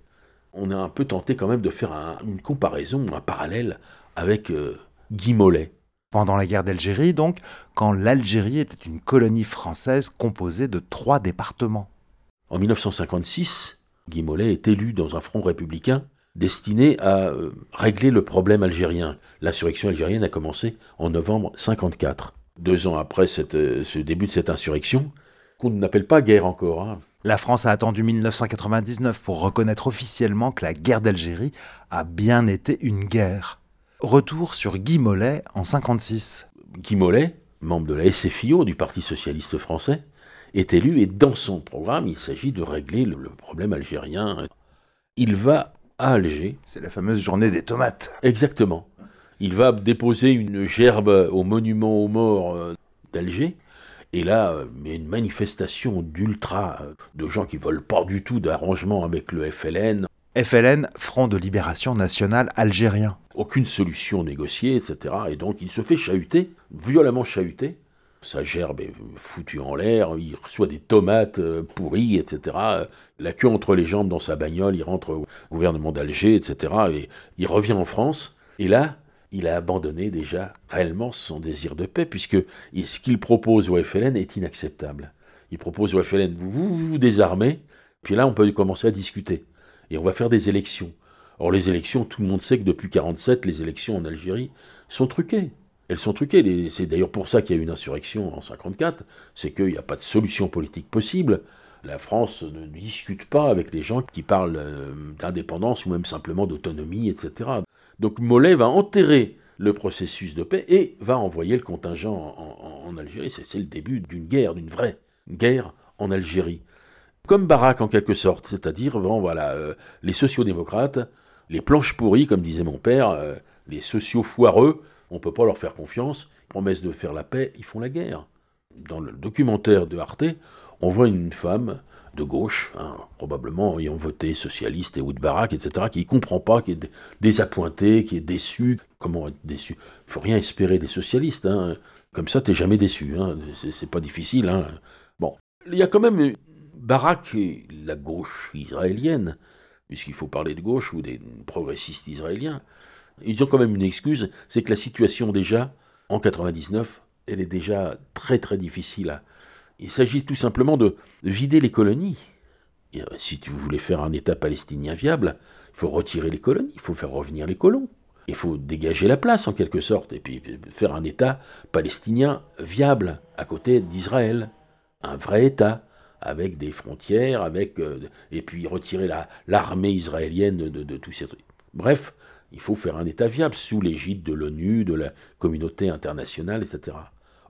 On a un peu tenté quand même de faire une comparaison, un parallèle avec euh, Guy Mollet. Pendant la guerre d'Algérie, donc, quand l'Algérie était une colonie française composée de trois départements. En 1956, Guy Mollet est élu dans un front républicain destiné à euh, régler le problème algérien. L'insurrection algérienne a commencé en novembre 54. Deux ans après euh, ce début de cette insurrection, qu'on n'appelle pas guerre encore. Hein. La France a attendu 1999 pour reconnaître officiellement que la guerre d'Algérie a bien été une guerre. Retour sur Guy Mollet en 56. Guy Mollet, membre de la SFIO du Parti socialiste français, est élu et dans son programme, il s'agit de régler le, problème algérien. Il va à Alger. C'est la fameuse journée des tomates. Exactement. Il va déposer une gerbe au monument aux morts euh, d'Alger. Et là, euh, mais une manifestation d'ultra, euh, de gens qui veulent pas du tout d'arrangement avec le FLN. FLN, Front de Libération Nationale Algérien. Aucune solution négociée, etc. Et donc il se fait chahuter, violemment chahuter sa gerbe est foutue en l'air, il reçoit des tomates euh, pourries, etc. La queue entre les jambes dans sa bagnole, il rentre au gouvernement d'Alger, etc. Et il revient en France, et là, il a abandonné déjà réellement son désir de paix, puisque ce qu'il propose au FLN est inacceptable. Il propose au FLN, vous vous, vous désarmez, puis là on peut commencer à discuter, et on va faire des élections. Or les élections, tout le monde sait que depuis 1947, les élections en Algérie sont truquées elles sont truquées. C'est d'ailleurs pour ça qu'il y a eu une insurrection en 54, c'est qu'il n'y a pas de solution politique possible. La France ne discute pas avec les gens qui parlent euh, d'indépendance ou même simplement d'autonomie, etc. Donc Mollet va enterrer le processus de paix et va envoyer le contingent en, Algérie. C'est le début d'une guerre, d'une vraie guerre en Algérie. Comme Barak en quelque sorte, c'est-à-dire bon, voilà, euh, les sociodémocrates, les planches pourries, comme disait mon père, euh, les sociaux foireux, on ne peut pas leur faire confiance. Promesse de faire la paix, ils font la guerre. Dans le documentaire de Arte, on voit une femme de gauche, hein, probablement ayant voté socialiste et Woodbarak, etc., qui ne comprend pas, qui est désappointé, qui est déçu. Comment être déçu Il faut rien espérer des socialistes. Hein. Comme ça, tu n'es jamais déçu. Hein. C'est pas difficile. Hein. Bon, il y a quand même Barak et la gauche israélienne, puisqu'il faut parler de gauche ou des progressistes israéliens. Ils ont quand même une excuse, c'est que la situation déjà, en 99, elle est déjà très très difficile. Il s'agit tout simplement de vider les colonies. Euh, si tu voulais faire un État palestinien viable, il faut retirer les colonies, il faut faire revenir les colons. Il faut dégager la place en quelque sorte, et puis faire un État palestinien viable à côté d'Israël. Un vrai État, avec des frontières, avec, euh, et puis retirer l'armée israélienne de, de tous ces trucs. Bref, il faut faire un État viable sous l'égide de l'ONU, de la communauté internationale, etc.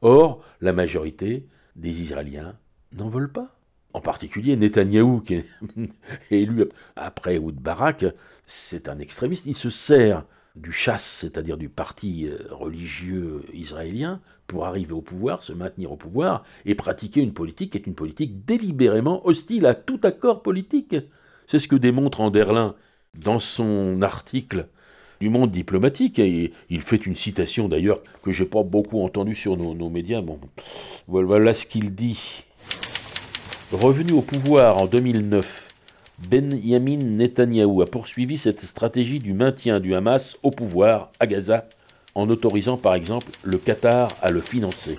Or, la majorité des Israéliens n'en veulent pas. En particulier Netanyahou, qui est élu après Oud Barak, c'est un extrémiste. Il se sert du chasse, c'est-à-dire du parti euh, religieux israélien, pour arriver au pouvoir, se maintenir au pouvoir et pratiquer une politique qui est une politique délibérément hostile à tout accord politique. C'est ce que démontre Anderlin dans son article du monde diplomatique. Et il fait une citation d'ailleurs que j'ai pas beaucoup entendue sur nos, médias. Bon, voilà ce qu'il dit. Revenu au pouvoir en 2009, Benjamin Netanyahou a poursuivi cette stratégie du maintien du Hamas au pouvoir à Gaza en autorisant par exemple le Qatar à le financer.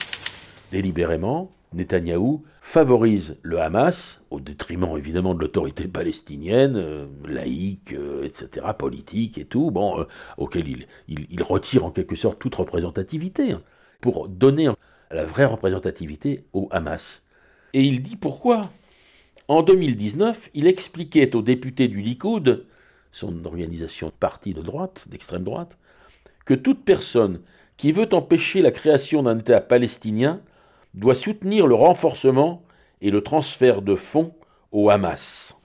Délibérément, Netanyahou favorise le Hamas, au détriment évidemment de l'autorité palestinienne, euh, laïque, euh, etc., politique et tout, bon, euh, auquel il, retire en quelque sorte toute représentativité, hein, pour donner la vraie représentativité au Hamas. Et il dit pourquoi? En 2019, il expliquait aux députés du Likoud, son organisation de parti de droite, d'extrême droite, que toute personne qui veut empêcher la création d'un État palestinien doit soutenir le renforcement et le transfert de fonds au Hamas.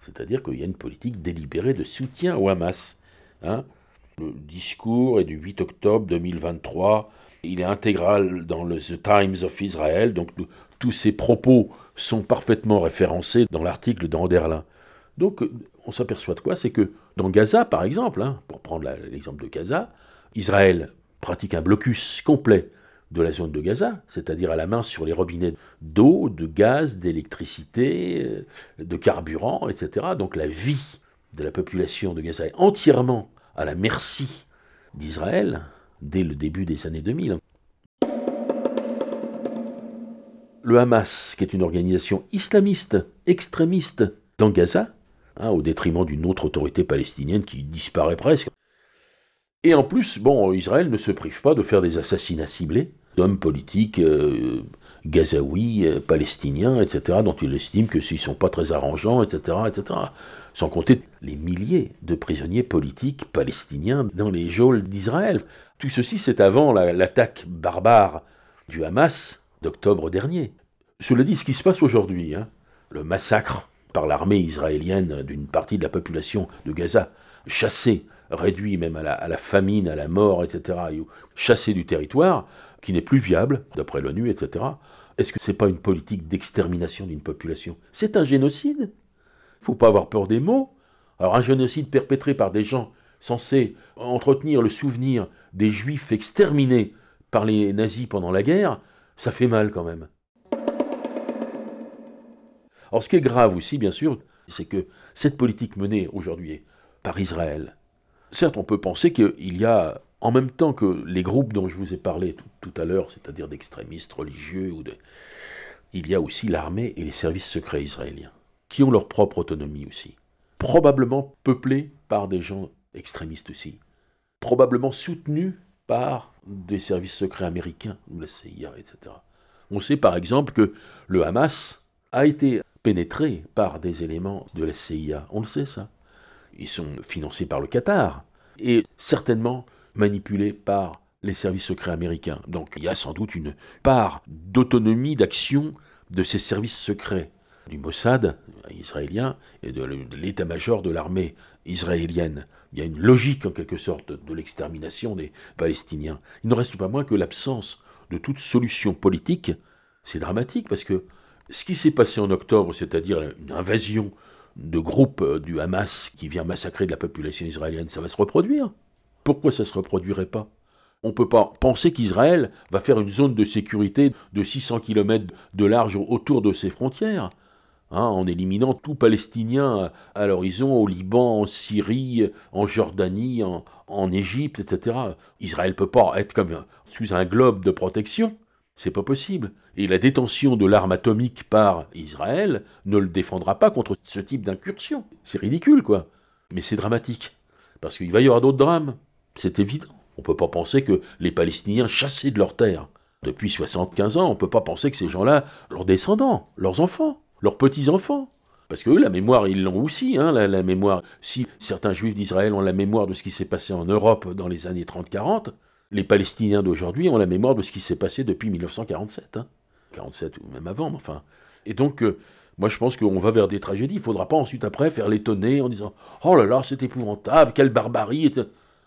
C'est-à-dire qu'il y a une politique délibérée de soutien au Hamas. Hein. le discours est du 8 octobre 2023. Il est intégral dans le The Times of Israel, donc tous ces propos sont parfaitement référencés dans l'article d'Anderlin. Donc on s'aperçoit de quoi? C'est que dans Gaza, par exemple, hein, pour prendre l'exemple de Gaza, Israël pratique un blocus complet de la zone de Gaza, c'est-à-dire à la main sur les robinets d'eau, de gaz, d'électricité, euh, de carburant, etc. Donc la vie de la population de Gaza est entièrement à la merci d'Israël dès le début des années 2000. Le Hamas, qui est une organisation islamiste, extrémiste, dans Gaza, hein, au détriment d'une autre autorité palestinienne qui disparaît presque, et en plus, bon, Israël ne se prive pas de faire des assassinats ciblés d'hommes politiques, euh, gazaouis, euh, palestiniens, etc., dont il estime que s'ils sont pas très arrangeants, etc., etc. Sans compter les milliers de prisonniers politiques palestiniens dans les geôles d'Israël. Tout ceci, c'est avant l'attaque barbare du Hamas d'octobre dernier. Cela dit, ce qui se passe aujourd'hui, hein, le massacre par l'armée israélienne d'une partie de la population de Gaza, chassée, réduit même à la, famine, à la mort, etc., chassée du territoire, qui n'est plus viable, d'après l'ONU, etc., est-ce que ce n'est pas une politique d'extermination d'une population? C'est un génocide. Il ne faut pas avoir peur des mots. Alors un génocide perpétré par des gens censés entretenir le souvenir des juifs exterminés par les nazis pendant la guerre, ça fait mal quand même. Alors ce qui est grave aussi, bien sûr, c'est que cette politique menée aujourd'hui par Israël, certes on peut penser qu'il y a, en même temps que les groupes dont je vous ai parlé tout, à l'heure, c'est-à-dire d'extrémistes religieux, ou il y a aussi l'armée et les services secrets israéliens, qui ont leur propre autonomie aussi, probablement peuplés par des gens extrémistes aussi, probablement soutenus par des services secrets américains, la CIA, etc. On sait par exemple que le Hamas a été pénétré par des éléments de la CIA. On le sait ça. Ils sont financés par le Qatar et certainement manipulés par les services secrets américains. Donc il y a sans doute une part d'autonomie d'action de ces services secrets du Mossad israélien et de l'état-major de l'armée israélienne. Il y a une logique en quelque sorte de l'extermination des Palestiniens. Il ne reste pas moins que l'absence de toute solution politique, c'est dramatique parce que ce qui s'est passé en octobre, c'est-à-dire une invasion de groupes euh, du Hamas qui vient massacrer de la population israélienne, ça va se reproduire. Pourquoi ça ne se reproduirait pas? On ne peut pas penser qu'Israël va faire une zone de sécurité de 600 km de large autour de ses frontières, hein, en éliminant tout Palestinien à l'horizon, au Liban, en Syrie, en Jordanie, en, en Égypte, etc. Israël ne peut pas être comme sous un globe de protection. C'est pas possible. Et la détention de l'arme atomique par Israël ne le défendra pas contre ce type d'incursion. C'est ridicule, quoi. Mais c'est dramatique. Parce qu'il va y avoir d'autres drames. C'est évident. On ne peut pas penser que les Palestiniens chassés de leur terre depuis 75 ans, on ne peut pas penser que ces gens-là, leurs descendants, leurs enfants, leurs petits-enfants, parce que eux, la mémoire, ils l'ont aussi, hein, la, mémoire. Si certains juifs d'Israël ont la mémoire de ce qui s'est passé en Europe dans les années 30-40, les Palestiniens d'aujourd'hui ont la mémoire de ce qui s'est passé depuis 1947, hein. 47 ou même avant, enfin. Et donc, euh, moi je pense qu'on va vers des tragédies. Il ne faudra pas ensuite après faire l'étonner en disant Oh là là, c'est épouvantable, quelle barbarie.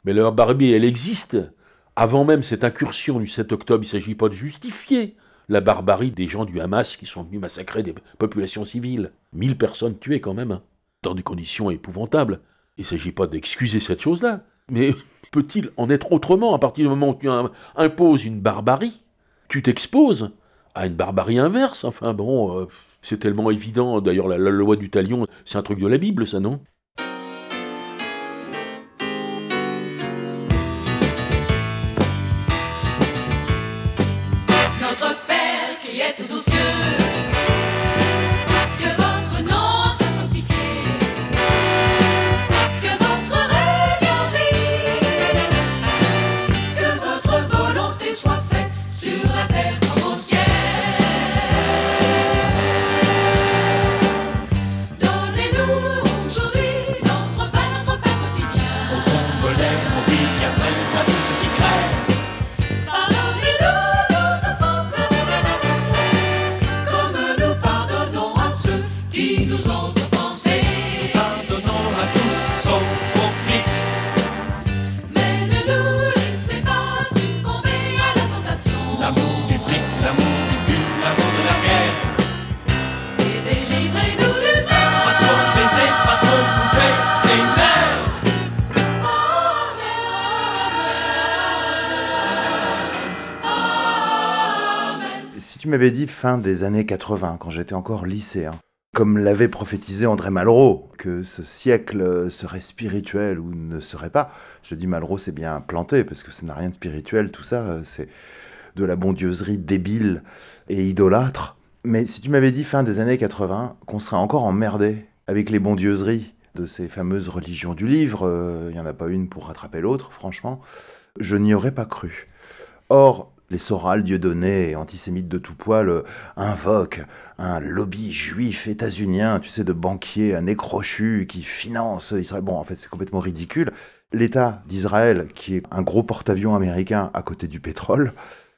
Mais la barbarie, elle existe. Avant même cette incursion du 7 octobre, il ne s'agit pas de justifier la barbarie des gens du Hamas qui sont venus massacrer des populations civiles. Mille personnes tuées quand même, hein, dans des conditions épouvantables. Il ne s'agit pas d'excuser cette chose-là. Mais peut-il en être autrement à partir du moment où tu imposes une barbarie Tu t'exposes à une barbarie inverse. Enfin bon, euh, c'est tellement évident. D'ailleurs, la, loi du talion, c'est un truc de la Bible, ça, non? Fin des années 80, quand j'étais encore lycéen. Comme l'avait prophétisé André Malraux, que ce siècle serait spirituel ou ne serait pas. Je dis Malraux, c'est bien planté, parce que ça n'a rien de spirituel, tout ça, c'est de la bondieuserie débile et idolâtre. Mais si tu m'avais dit fin des années 80, qu'on serait encore emmerdé avec les bondieuseries de ces fameuses religions du livre, il euh, n'y en a pas une pour rattraper l'autre, franchement, je n'y aurais pas cru. Or, les Soral, Dieudonné antisémites de tout poil euh, invoquent un lobby juif états-unien, tu sais, de banquiers à nez qui finance Israël. Bon, en fait, c'est complètement ridicule. L'État d'Israël, qui est un gros porte-avions américain à côté du pétrole,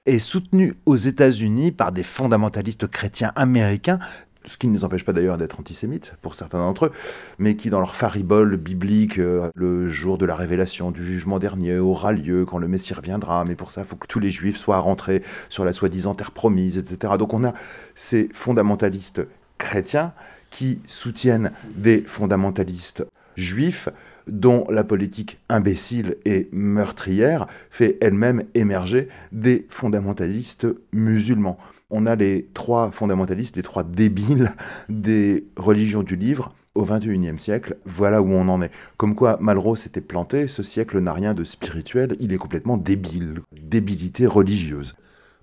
est soutenu aux États-Unis par des fondamentalistes chrétiens américains ce qui ne les empêche pas d'ailleurs d'être antisémites pour certains d'entre eux, mais qui dans leur faribole biblique, euh, le jour de la révélation du jugement dernier aura lieu quand le Messie reviendra, mais pour ça il faut que tous les juifs soient rentrés sur la soi-disant terre promise, etc. Donc on a ces fondamentalistes chrétiens qui soutiennent des fondamentalistes juifs dont la politique imbécile et meurtrière fait elle-même émerger des fondamentalistes musulmans on a les trois fondamentalistes, les trois débiles des religions du livre au XXIe siècle. Voilà où on en est. Comme quoi Malraux s'était planté, ce siècle n'a rien de spirituel, il est complètement débile. Débilité religieuse.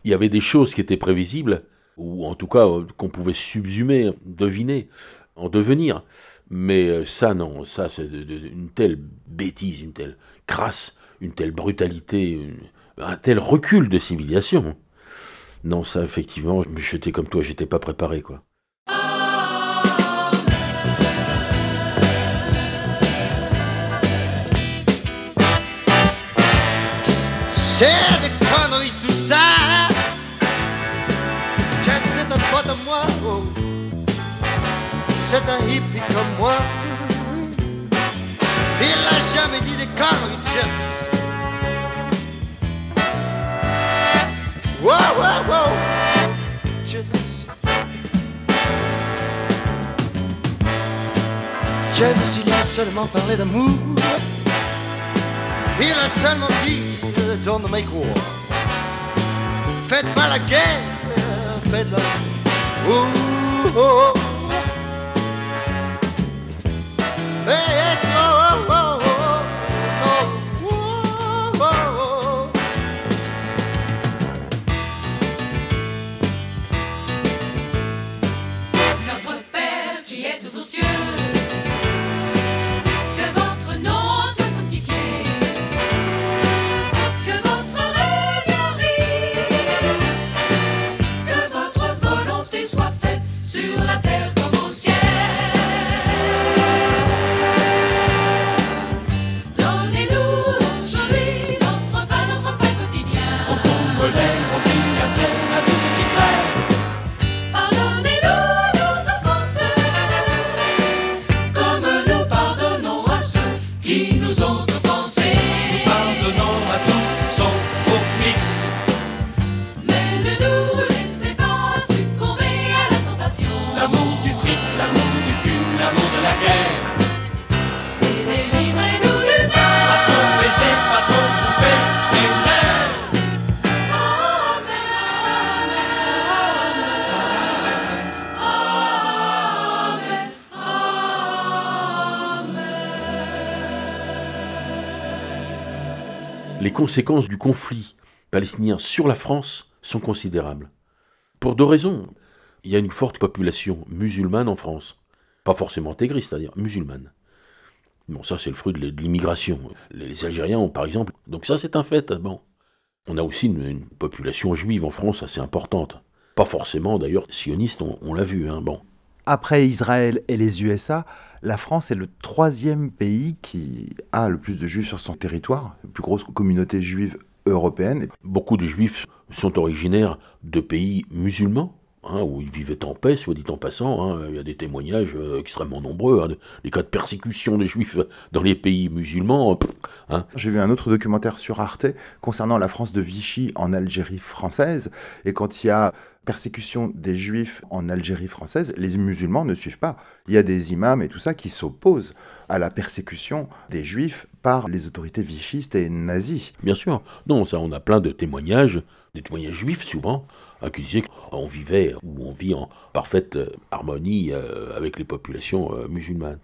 Il y avait des choses qui étaient prévisibles, ou en tout cas euh, qu'on pouvait subsumer, deviner, en devenir. Mais euh, ça, non, ça, c'est une telle bêtise, une telle crasse, une telle brutalité, un tel recul de civilisation. Non, ça, effectivement, j'étais comme toi, j'étais pas préparé, quoi. C'est des conneries tout ça. c'est un pote de moi? C'est un hippie comme moi. Il a jamais dit des conneries, Jess. Wow, wow, wow. Jesus. Jesus, il a seulement parlé d'amour. Il a seulement dit don't make war. Faites pas la guerre. Oh, oh, oh. Hey, oh, oh, oh. Les conséquences du conflit palestinien sur la France sont considérables. Pour deux raisons. Il y a une forte population musulmane en France. Pas forcément intégriste, c'est-à-dire musulmane. Bon, ça c'est le fruit de l'immigration. Les Algériens par exemple... Donc ça c'est un fait. Bon. On a aussi une, population juive en France assez importante. Pas forcément d'ailleurs sioniste, on, l'a vu. Hein, bon. Après Israël et les USA, la France est le troisième pays qui a le plus de juifs sur son territoire, la plus grosse communauté juive européenne. Beaucoup de juifs sont originaires de pays musulmans. Hein, où ils vivaient en paix, soit dit en passant. Hein. il y a des témoignages euh, extrêmement nombreux, hein, des cas de persécution des juifs dans les pays musulmans. J'ai vu un autre documentaire sur Arte concernant la France de Vichy en Algérie française. Et quand il y a persécution des juifs en Algérie française, les musulmans ne suivent pas. Il y a des imams et tout ça qui s'opposent à la persécution des juifs par les autorités vichistes et nazies. Bien sûr. Non, ça, on a plein de témoignages, des témoignages juifs souvent, hein, qui disaient qu'on vivait ou on vit en parfaite euh, harmonie euh, avec les populations euh, musulmanes.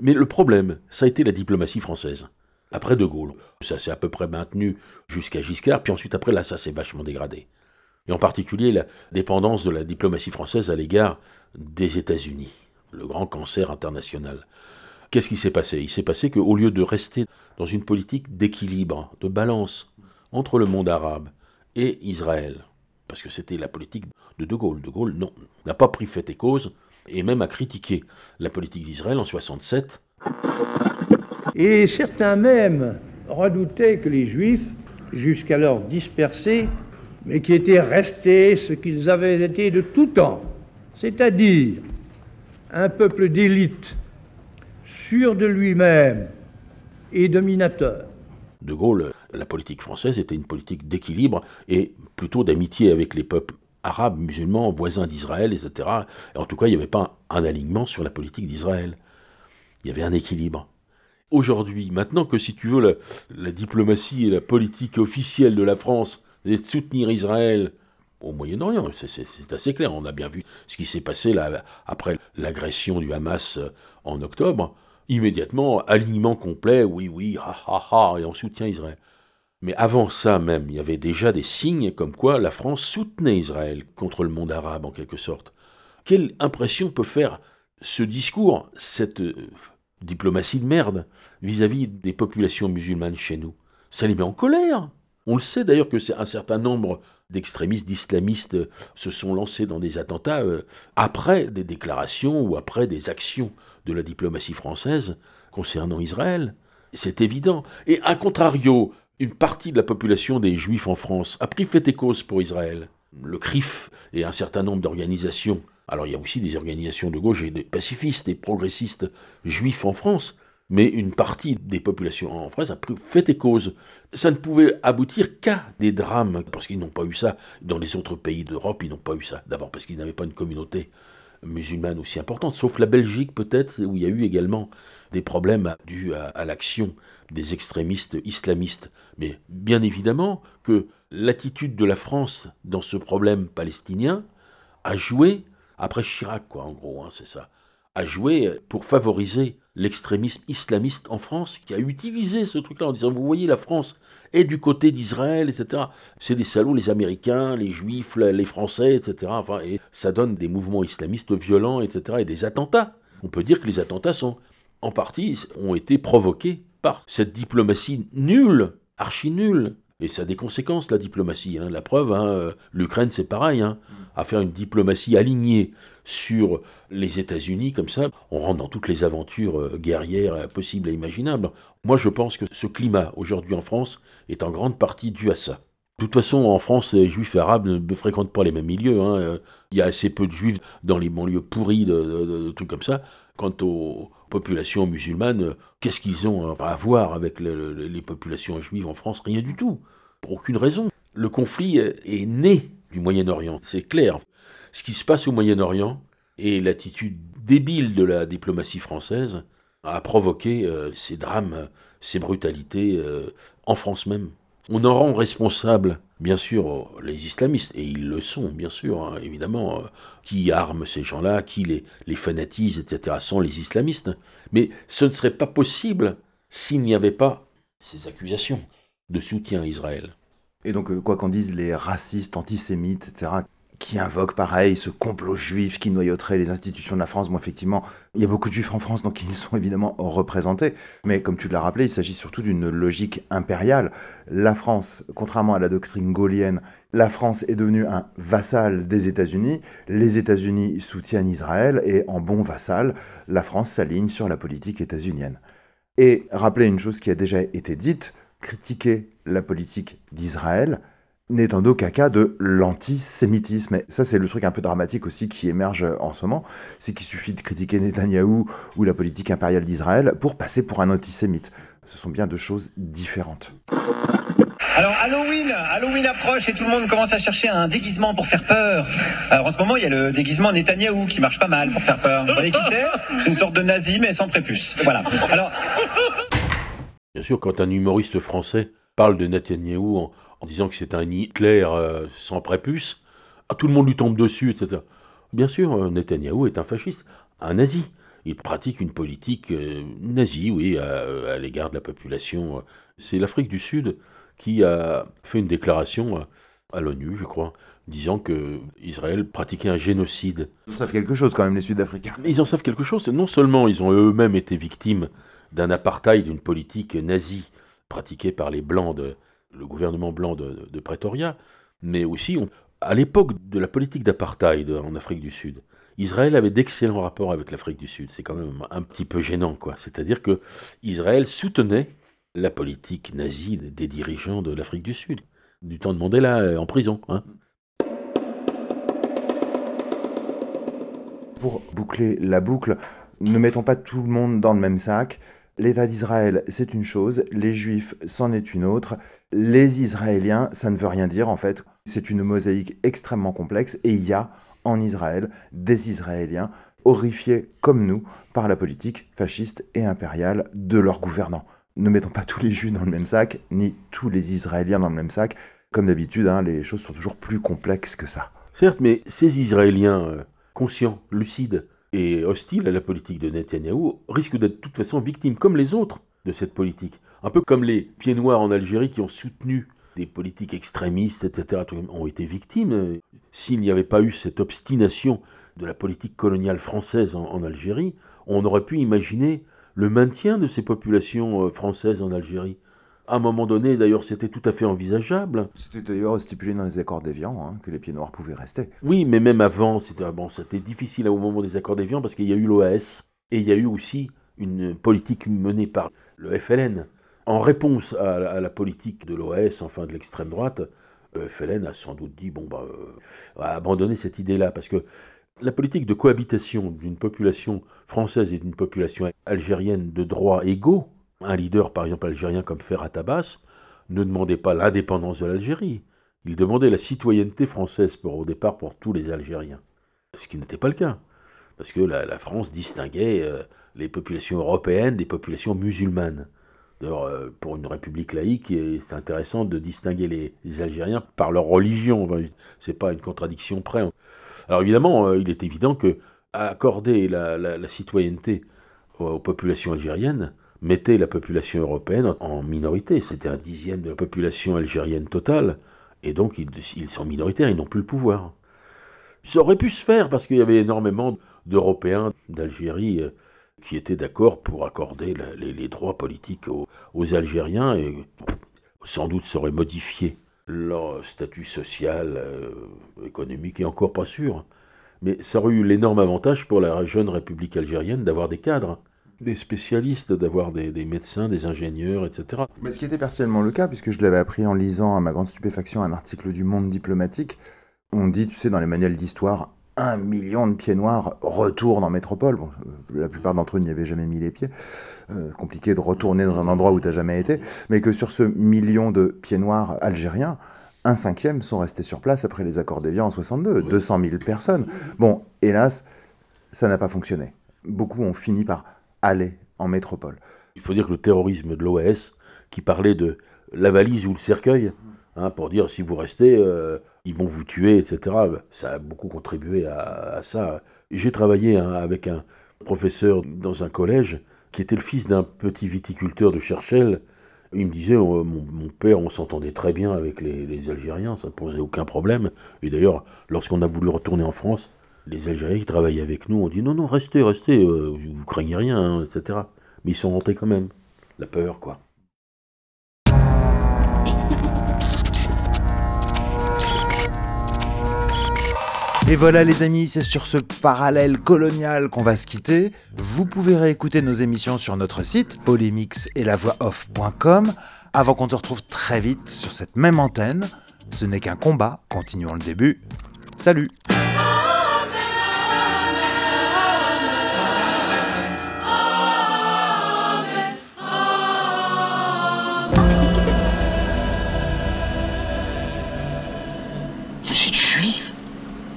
Mais le problème, ça a été la diplomatie française. Après De Gaulle, ça s'est à peu près maintenu jusqu'à Giscard, puis ensuite après là, ça s'est vachement dégradé et en particulier la dépendance de la diplomatie française à l'égard des États-Unis, le grand cancer international. Qu'est-ce qui s'est passé? Il s'est passé qu'au lieu de rester dans une politique d'équilibre, de balance entre le monde arabe et Israël. Parce que c'était la politique de De Gaulle. De Gaulle, n'a pas pris fait et cause, et même a critiqué la politique d'Israël en 67. Et certains même redoutaient que les Juifs, jusqu'alors dispersés, mais qui étaient restés ce qu'ils avaient été de tout temps, c'est-à-dire un peuple d'élite, sûr de lui-même et dominateur. De Gaulle, la politique française était une politique d'équilibre et plutôt d'amitié avec les peuples arabes, musulmans, voisins d'Israël, etc. Et en tout cas, il n'y avait pas un alignement sur la politique d'Israël. Il y avait un équilibre. Aujourd'hui, maintenant que si tu veux, la diplomatie et la politique officielle de la France est de soutenir Israël au Moyen-Orient, c'est assez clair. On a bien vu ce qui s'est passé après l'agression du Hamas en octobre. Immédiatement, alignement complet, oui, oui, ha, ha, ha, et on soutient Israël. Mais avant ça même, il y avait déjà des signes comme quoi la France soutenait Israël contre le monde arabe en quelque sorte. Quelle impression peut faire ce discours, cette euh, diplomatie de merde vis-à-vis des populations musulmanes chez nous? Ça les met en colère. On le sait d'ailleurs que un certain nombre d'extrémistes, d'islamistes se sont lancés dans des attentats euh, après des déclarations ou après des actions de la diplomatie française concernant Israël. C'est évident. Et à contrario, une partie de la population des Juifs en France a pris fait et cause pour Israël. Le CRIF et un certain nombre d'organisations. Alors il y a aussi des organisations de gauche et des pacifistes et progressistes juifs en France, mais une partie des populations en France a fait et cause. Ça ne pouvait aboutir qu'à des drames, parce qu'ils n'ont pas eu ça dans les autres pays d'Europe, ils n'ont pas eu ça. D'abord parce qu'ils n'avaient pas une communauté musulmane aussi importante, sauf la Belgique peut-être, où il y a eu également des problèmes dus à, à l'action des extrémistes islamistes. Mais bien évidemment que l'attitude de la France dans ce problème palestinien a joué, après Chirac quoi en gros, hein, c'est ça, a joué pour favoriser l'extrémisme islamiste en France, qui a utilisé ce truc-là en disant, vous voyez, la France est du côté d'Israël, etc. C'est des salauds, les Américains, les Juifs, les Français, etc. Enfin, et ça donne des mouvements islamistes violents, etc. et des attentats. On peut dire que les attentats sont, en partie, ont été provoqués par cette diplomatie nulle, archi nulle. Et ça a des conséquences, la diplomatie. Hein. La preuve, hein, l'Ukraine, c'est pareil. Hein. À faire une diplomatie alignée sur les États-Unis, comme ça, on rentre dans toutes les aventures euh, guerrières euh, possibles et imaginables. Moi, je pense que ce climat, aujourd'hui en France, est en grande partie dû à ça. De toute façon, en France, les juifs arabes ne fréquentent pas les mêmes milieux. Hein. Il y a assez peu de juifs dans les banlieues pourries, de, trucs comme ça. Quant aux populations musulmanes, qu'est-ce qu'ils ont à voir avec le, le, les populations juives en France? Rien du tout. Pour aucune raison. Le conflit est né du Moyen-Orient, c'est clair. Ce qui se passe au Moyen-Orient et l'attitude débile de la diplomatie française a provoqué euh, ces drames, ces brutalités euh, en France même. On en rend responsable, bien sûr, les islamistes, et ils le sont, bien sûr, hein, évidemment, euh, qui arment ces gens-là, qui les, les fanatise, etc., sont les islamistes. Mais ce ne serait pas possible s'il n'y avait pas ces accusations de soutien à Israël. Et donc, quoi qu'en disent les racistes, antisémites, etc., qui invoquent pareil ce complot juif qui noyauterait les institutions de la France. Bon, effectivement, il y a beaucoup de juifs en France, donc ils sont évidemment représentés. Mais comme tu l'as rappelé, il s'agit surtout d'une logique impériale. La France, contrairement à la doctrine gaulienne, la France est devenue un vassal des États-Unis. Les États-Unis soutiennent Israël et en bon vassal, la France s'aligne sur la politique états-unienne. Et rappeler une chose qui a déjà été dite, critiquer la politique d'Israël, n'est en aucun cas de l'antisémitisme. Et ça, c'est le truc un peu dramatique aussi qui émerge en ce moment. C'est qu'il suffit de critiquer Netanyahou ou la politique impériale d'Israël pour passer pour un antisémite. Ce sont bien deux choses différentes. Alors Halloween, Halloween approche et tout le monde commence à chercher un déguisement pour faire peur. Alors en ce moment, il y a le déguisement Netanyahou qui marche pas mal pour faire peur. Vous voyez qui c'est? Une sorte de nazi mais sans prépuce. Voilà. Alors Bien sûr, quand un humoriste français parle de Netanyahou en, en disant que c'est un Hitler euh, sans prépuce, tout le monde lui tombe dessus, etc. Bien sûr, euh, Netanyahou est un fasciste, un nazi. Il pratique une politique euh, nazie, oui, à, à l'égard de la population. C'est l'Afrique du Sud qui a fait une déclaration à l'ONU, je crois, disant que Israël pratiquait un génocide. Ils savent quelque chose quand même, les Sud-Africains. Ils en savent quelque chose. Non seulement ils ont eux-mêmes été victimes d'un apartheid, d'une politique nazie pratiquée par les Blancs de, le gouvernement blanc de, Pretoria, Mais aussi, à l'époque de la politique d'apartheid en Afrique du Sud, Israël avait d'excellents rapports avec l'Afrique du Sud. C'est quand même un petit peu gênant, quoi. C'est-à-dire que Israël soutenait la politique nazie des dirigeants de l'Afrique du Sud, du temps de Mandela euh, en prison. Hein. Pour boucler la boucle, ne mettons pas tout le monde dans le même sac. L'État d'Israël, c'est une chose, les Juifs, c'en est une autre. Les Israéliens, ça ne veut rien dire en fait. C'est une mosaïque extrêmement complexe et il y a en Israël des Israéliens horrifiés comme nous par la politique fasciste et impériale de leurs gouvernants. Ne mettons pas tous les Juifs dans le même sac, ni tous les Israéliens dans le même sac. Comme d'habitude, hein, les choses sont toujours plus complexes que ça. Certes, mais ces Israéliens euh, conscients, lucides et hostiles à la politique de Netanyahou risquent d'être de toute façon victimes, comme les autres, de cette politique. Un peu comme les pieds noirs en Algérie qui ont soutenu des politiques extrémistes, etc., ont été victimes. S'il n'y avait pas eu cette obstination de la politique coloniale française en, Algérie, on aurait pu imaginer le maintien de ces populations euh, françaises en Algérie. À un moment donné, d'ailleurs, c'était tout à fait envisageable. C'était d'ailleurs stipulé dans les accords d'Évian hein, que les pieds noirs pouvaient rester. Oui, mais même avant, c'était bon, difficile au moment des accords d'Évian parce qu'il y a eu l'OAS et il y a eu aussi une politique menée par le FLN. En réponse à, la politique de l'OAS, enfin de l'extrême droite, le FLN a sans doute dit bon bah euh, abandonner cette idée-là parce que la politique de cohabitation d'une population française et d'une population algérienne de droits égaux, un leader par exemple algérien comme Ferhat Abbas, ne demandait pas l'indépendance de l'Algérie, il demandait la citoyenneté française au départ pour tous les Algériens. Ce qui n'était pas le cas, parce que la, France distinguait euh, les populations européennes des populations musulmanes. D'ailleurs, euh, pour une république laïque, c'est intéressant de distinguer les, Algériens par leur religion. c'est pas une contradiction près. Alors évidemment, euh, il est évident que accorder la, citoyenneté aux, populations algériennes mettait la population européenne en minorité. C'était un dixième de la population algérienne totale, et donc ils, sont minoritaires, ils n'ont plus le pouvoir. Ça aurait pu se faire parce qu'il y avait énormément d'Européens d'Algérie euh, qui étaient d'accord pour accorder les, droits politiques aux, Algériens et sans doute ça aurait modifié leur statut social, euh, économique et encore pas sûr. Mais ça aurait eu l'énorme avantage pour la jeune République algérienne d'avoir des cadres, des spécialistes, d'avoir des, des, médecins, des ingénieurs, etc. Mais ce qui était partiellement le cas, puisque je l'avais appris en lisant à ma grande stupéfaction un article du Monde diplomatique, on dit, tu sais, dans les manuels d'histoire, un million de pieds noirs retournent en métropole. Bon, euh, la plupart d'entre eux n'y avaient jamais mis les pieds. Euh, compliqué de retourner dans un endroit où tu n'as jamais été. Mais que sur ce million de pieds noirs algériens, un cinquième sont restés sur place après les accords d'Évian en 62. 200 000 personnes. Bon, hélas, ça n'a pas fonctionné. Beaucoup ont fini par aller en métropole. Il faut dire que le terrorisme de l'OAS, qui parlait de la valise ou le cercueil, hein, pour dire si vous restez, euh, ils vont vous tuer, etc. Ça a beaucoup contribué à, ça. J'ai travaillé hein, avec un professeur dans un collège qui était le fils d'un petit viticulteur de Cherchel. Il me disait, oh, mon, père, on s'entendait très bien avec les, Algériens, ça ne posait aucun problème. Et d'ailleurs, lorsqu'on a voulu retourner en France, les Algériens qui travaillaient avec nous ont dit, non, non, restez, restez, euh, vous craignez rien, hein, etc. Mais ils sont rentrés quand même. La peur, quoi. Et voilà les amis, c'est sur ce parallèle colonial qu'on va se quitter. Vous pouvez réécouter nos émissions sur notre site polémix et la voix off.com avant qu'on te retrouve très vite sur cette même antenne. Ce n'est qu'un combat, continuons le début. Salut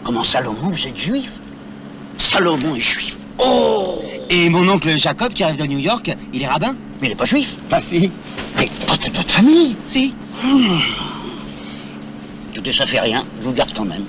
Comment Salomon, vous êtes juif? Salomon est juif. Oh Et mon oncle Jacob, qui arrive de New York, il est rabbin Mais il n'est pas juif. Pas si. Mais pas de votre famille Si. Tout ça fait rien, je vous garde quand même.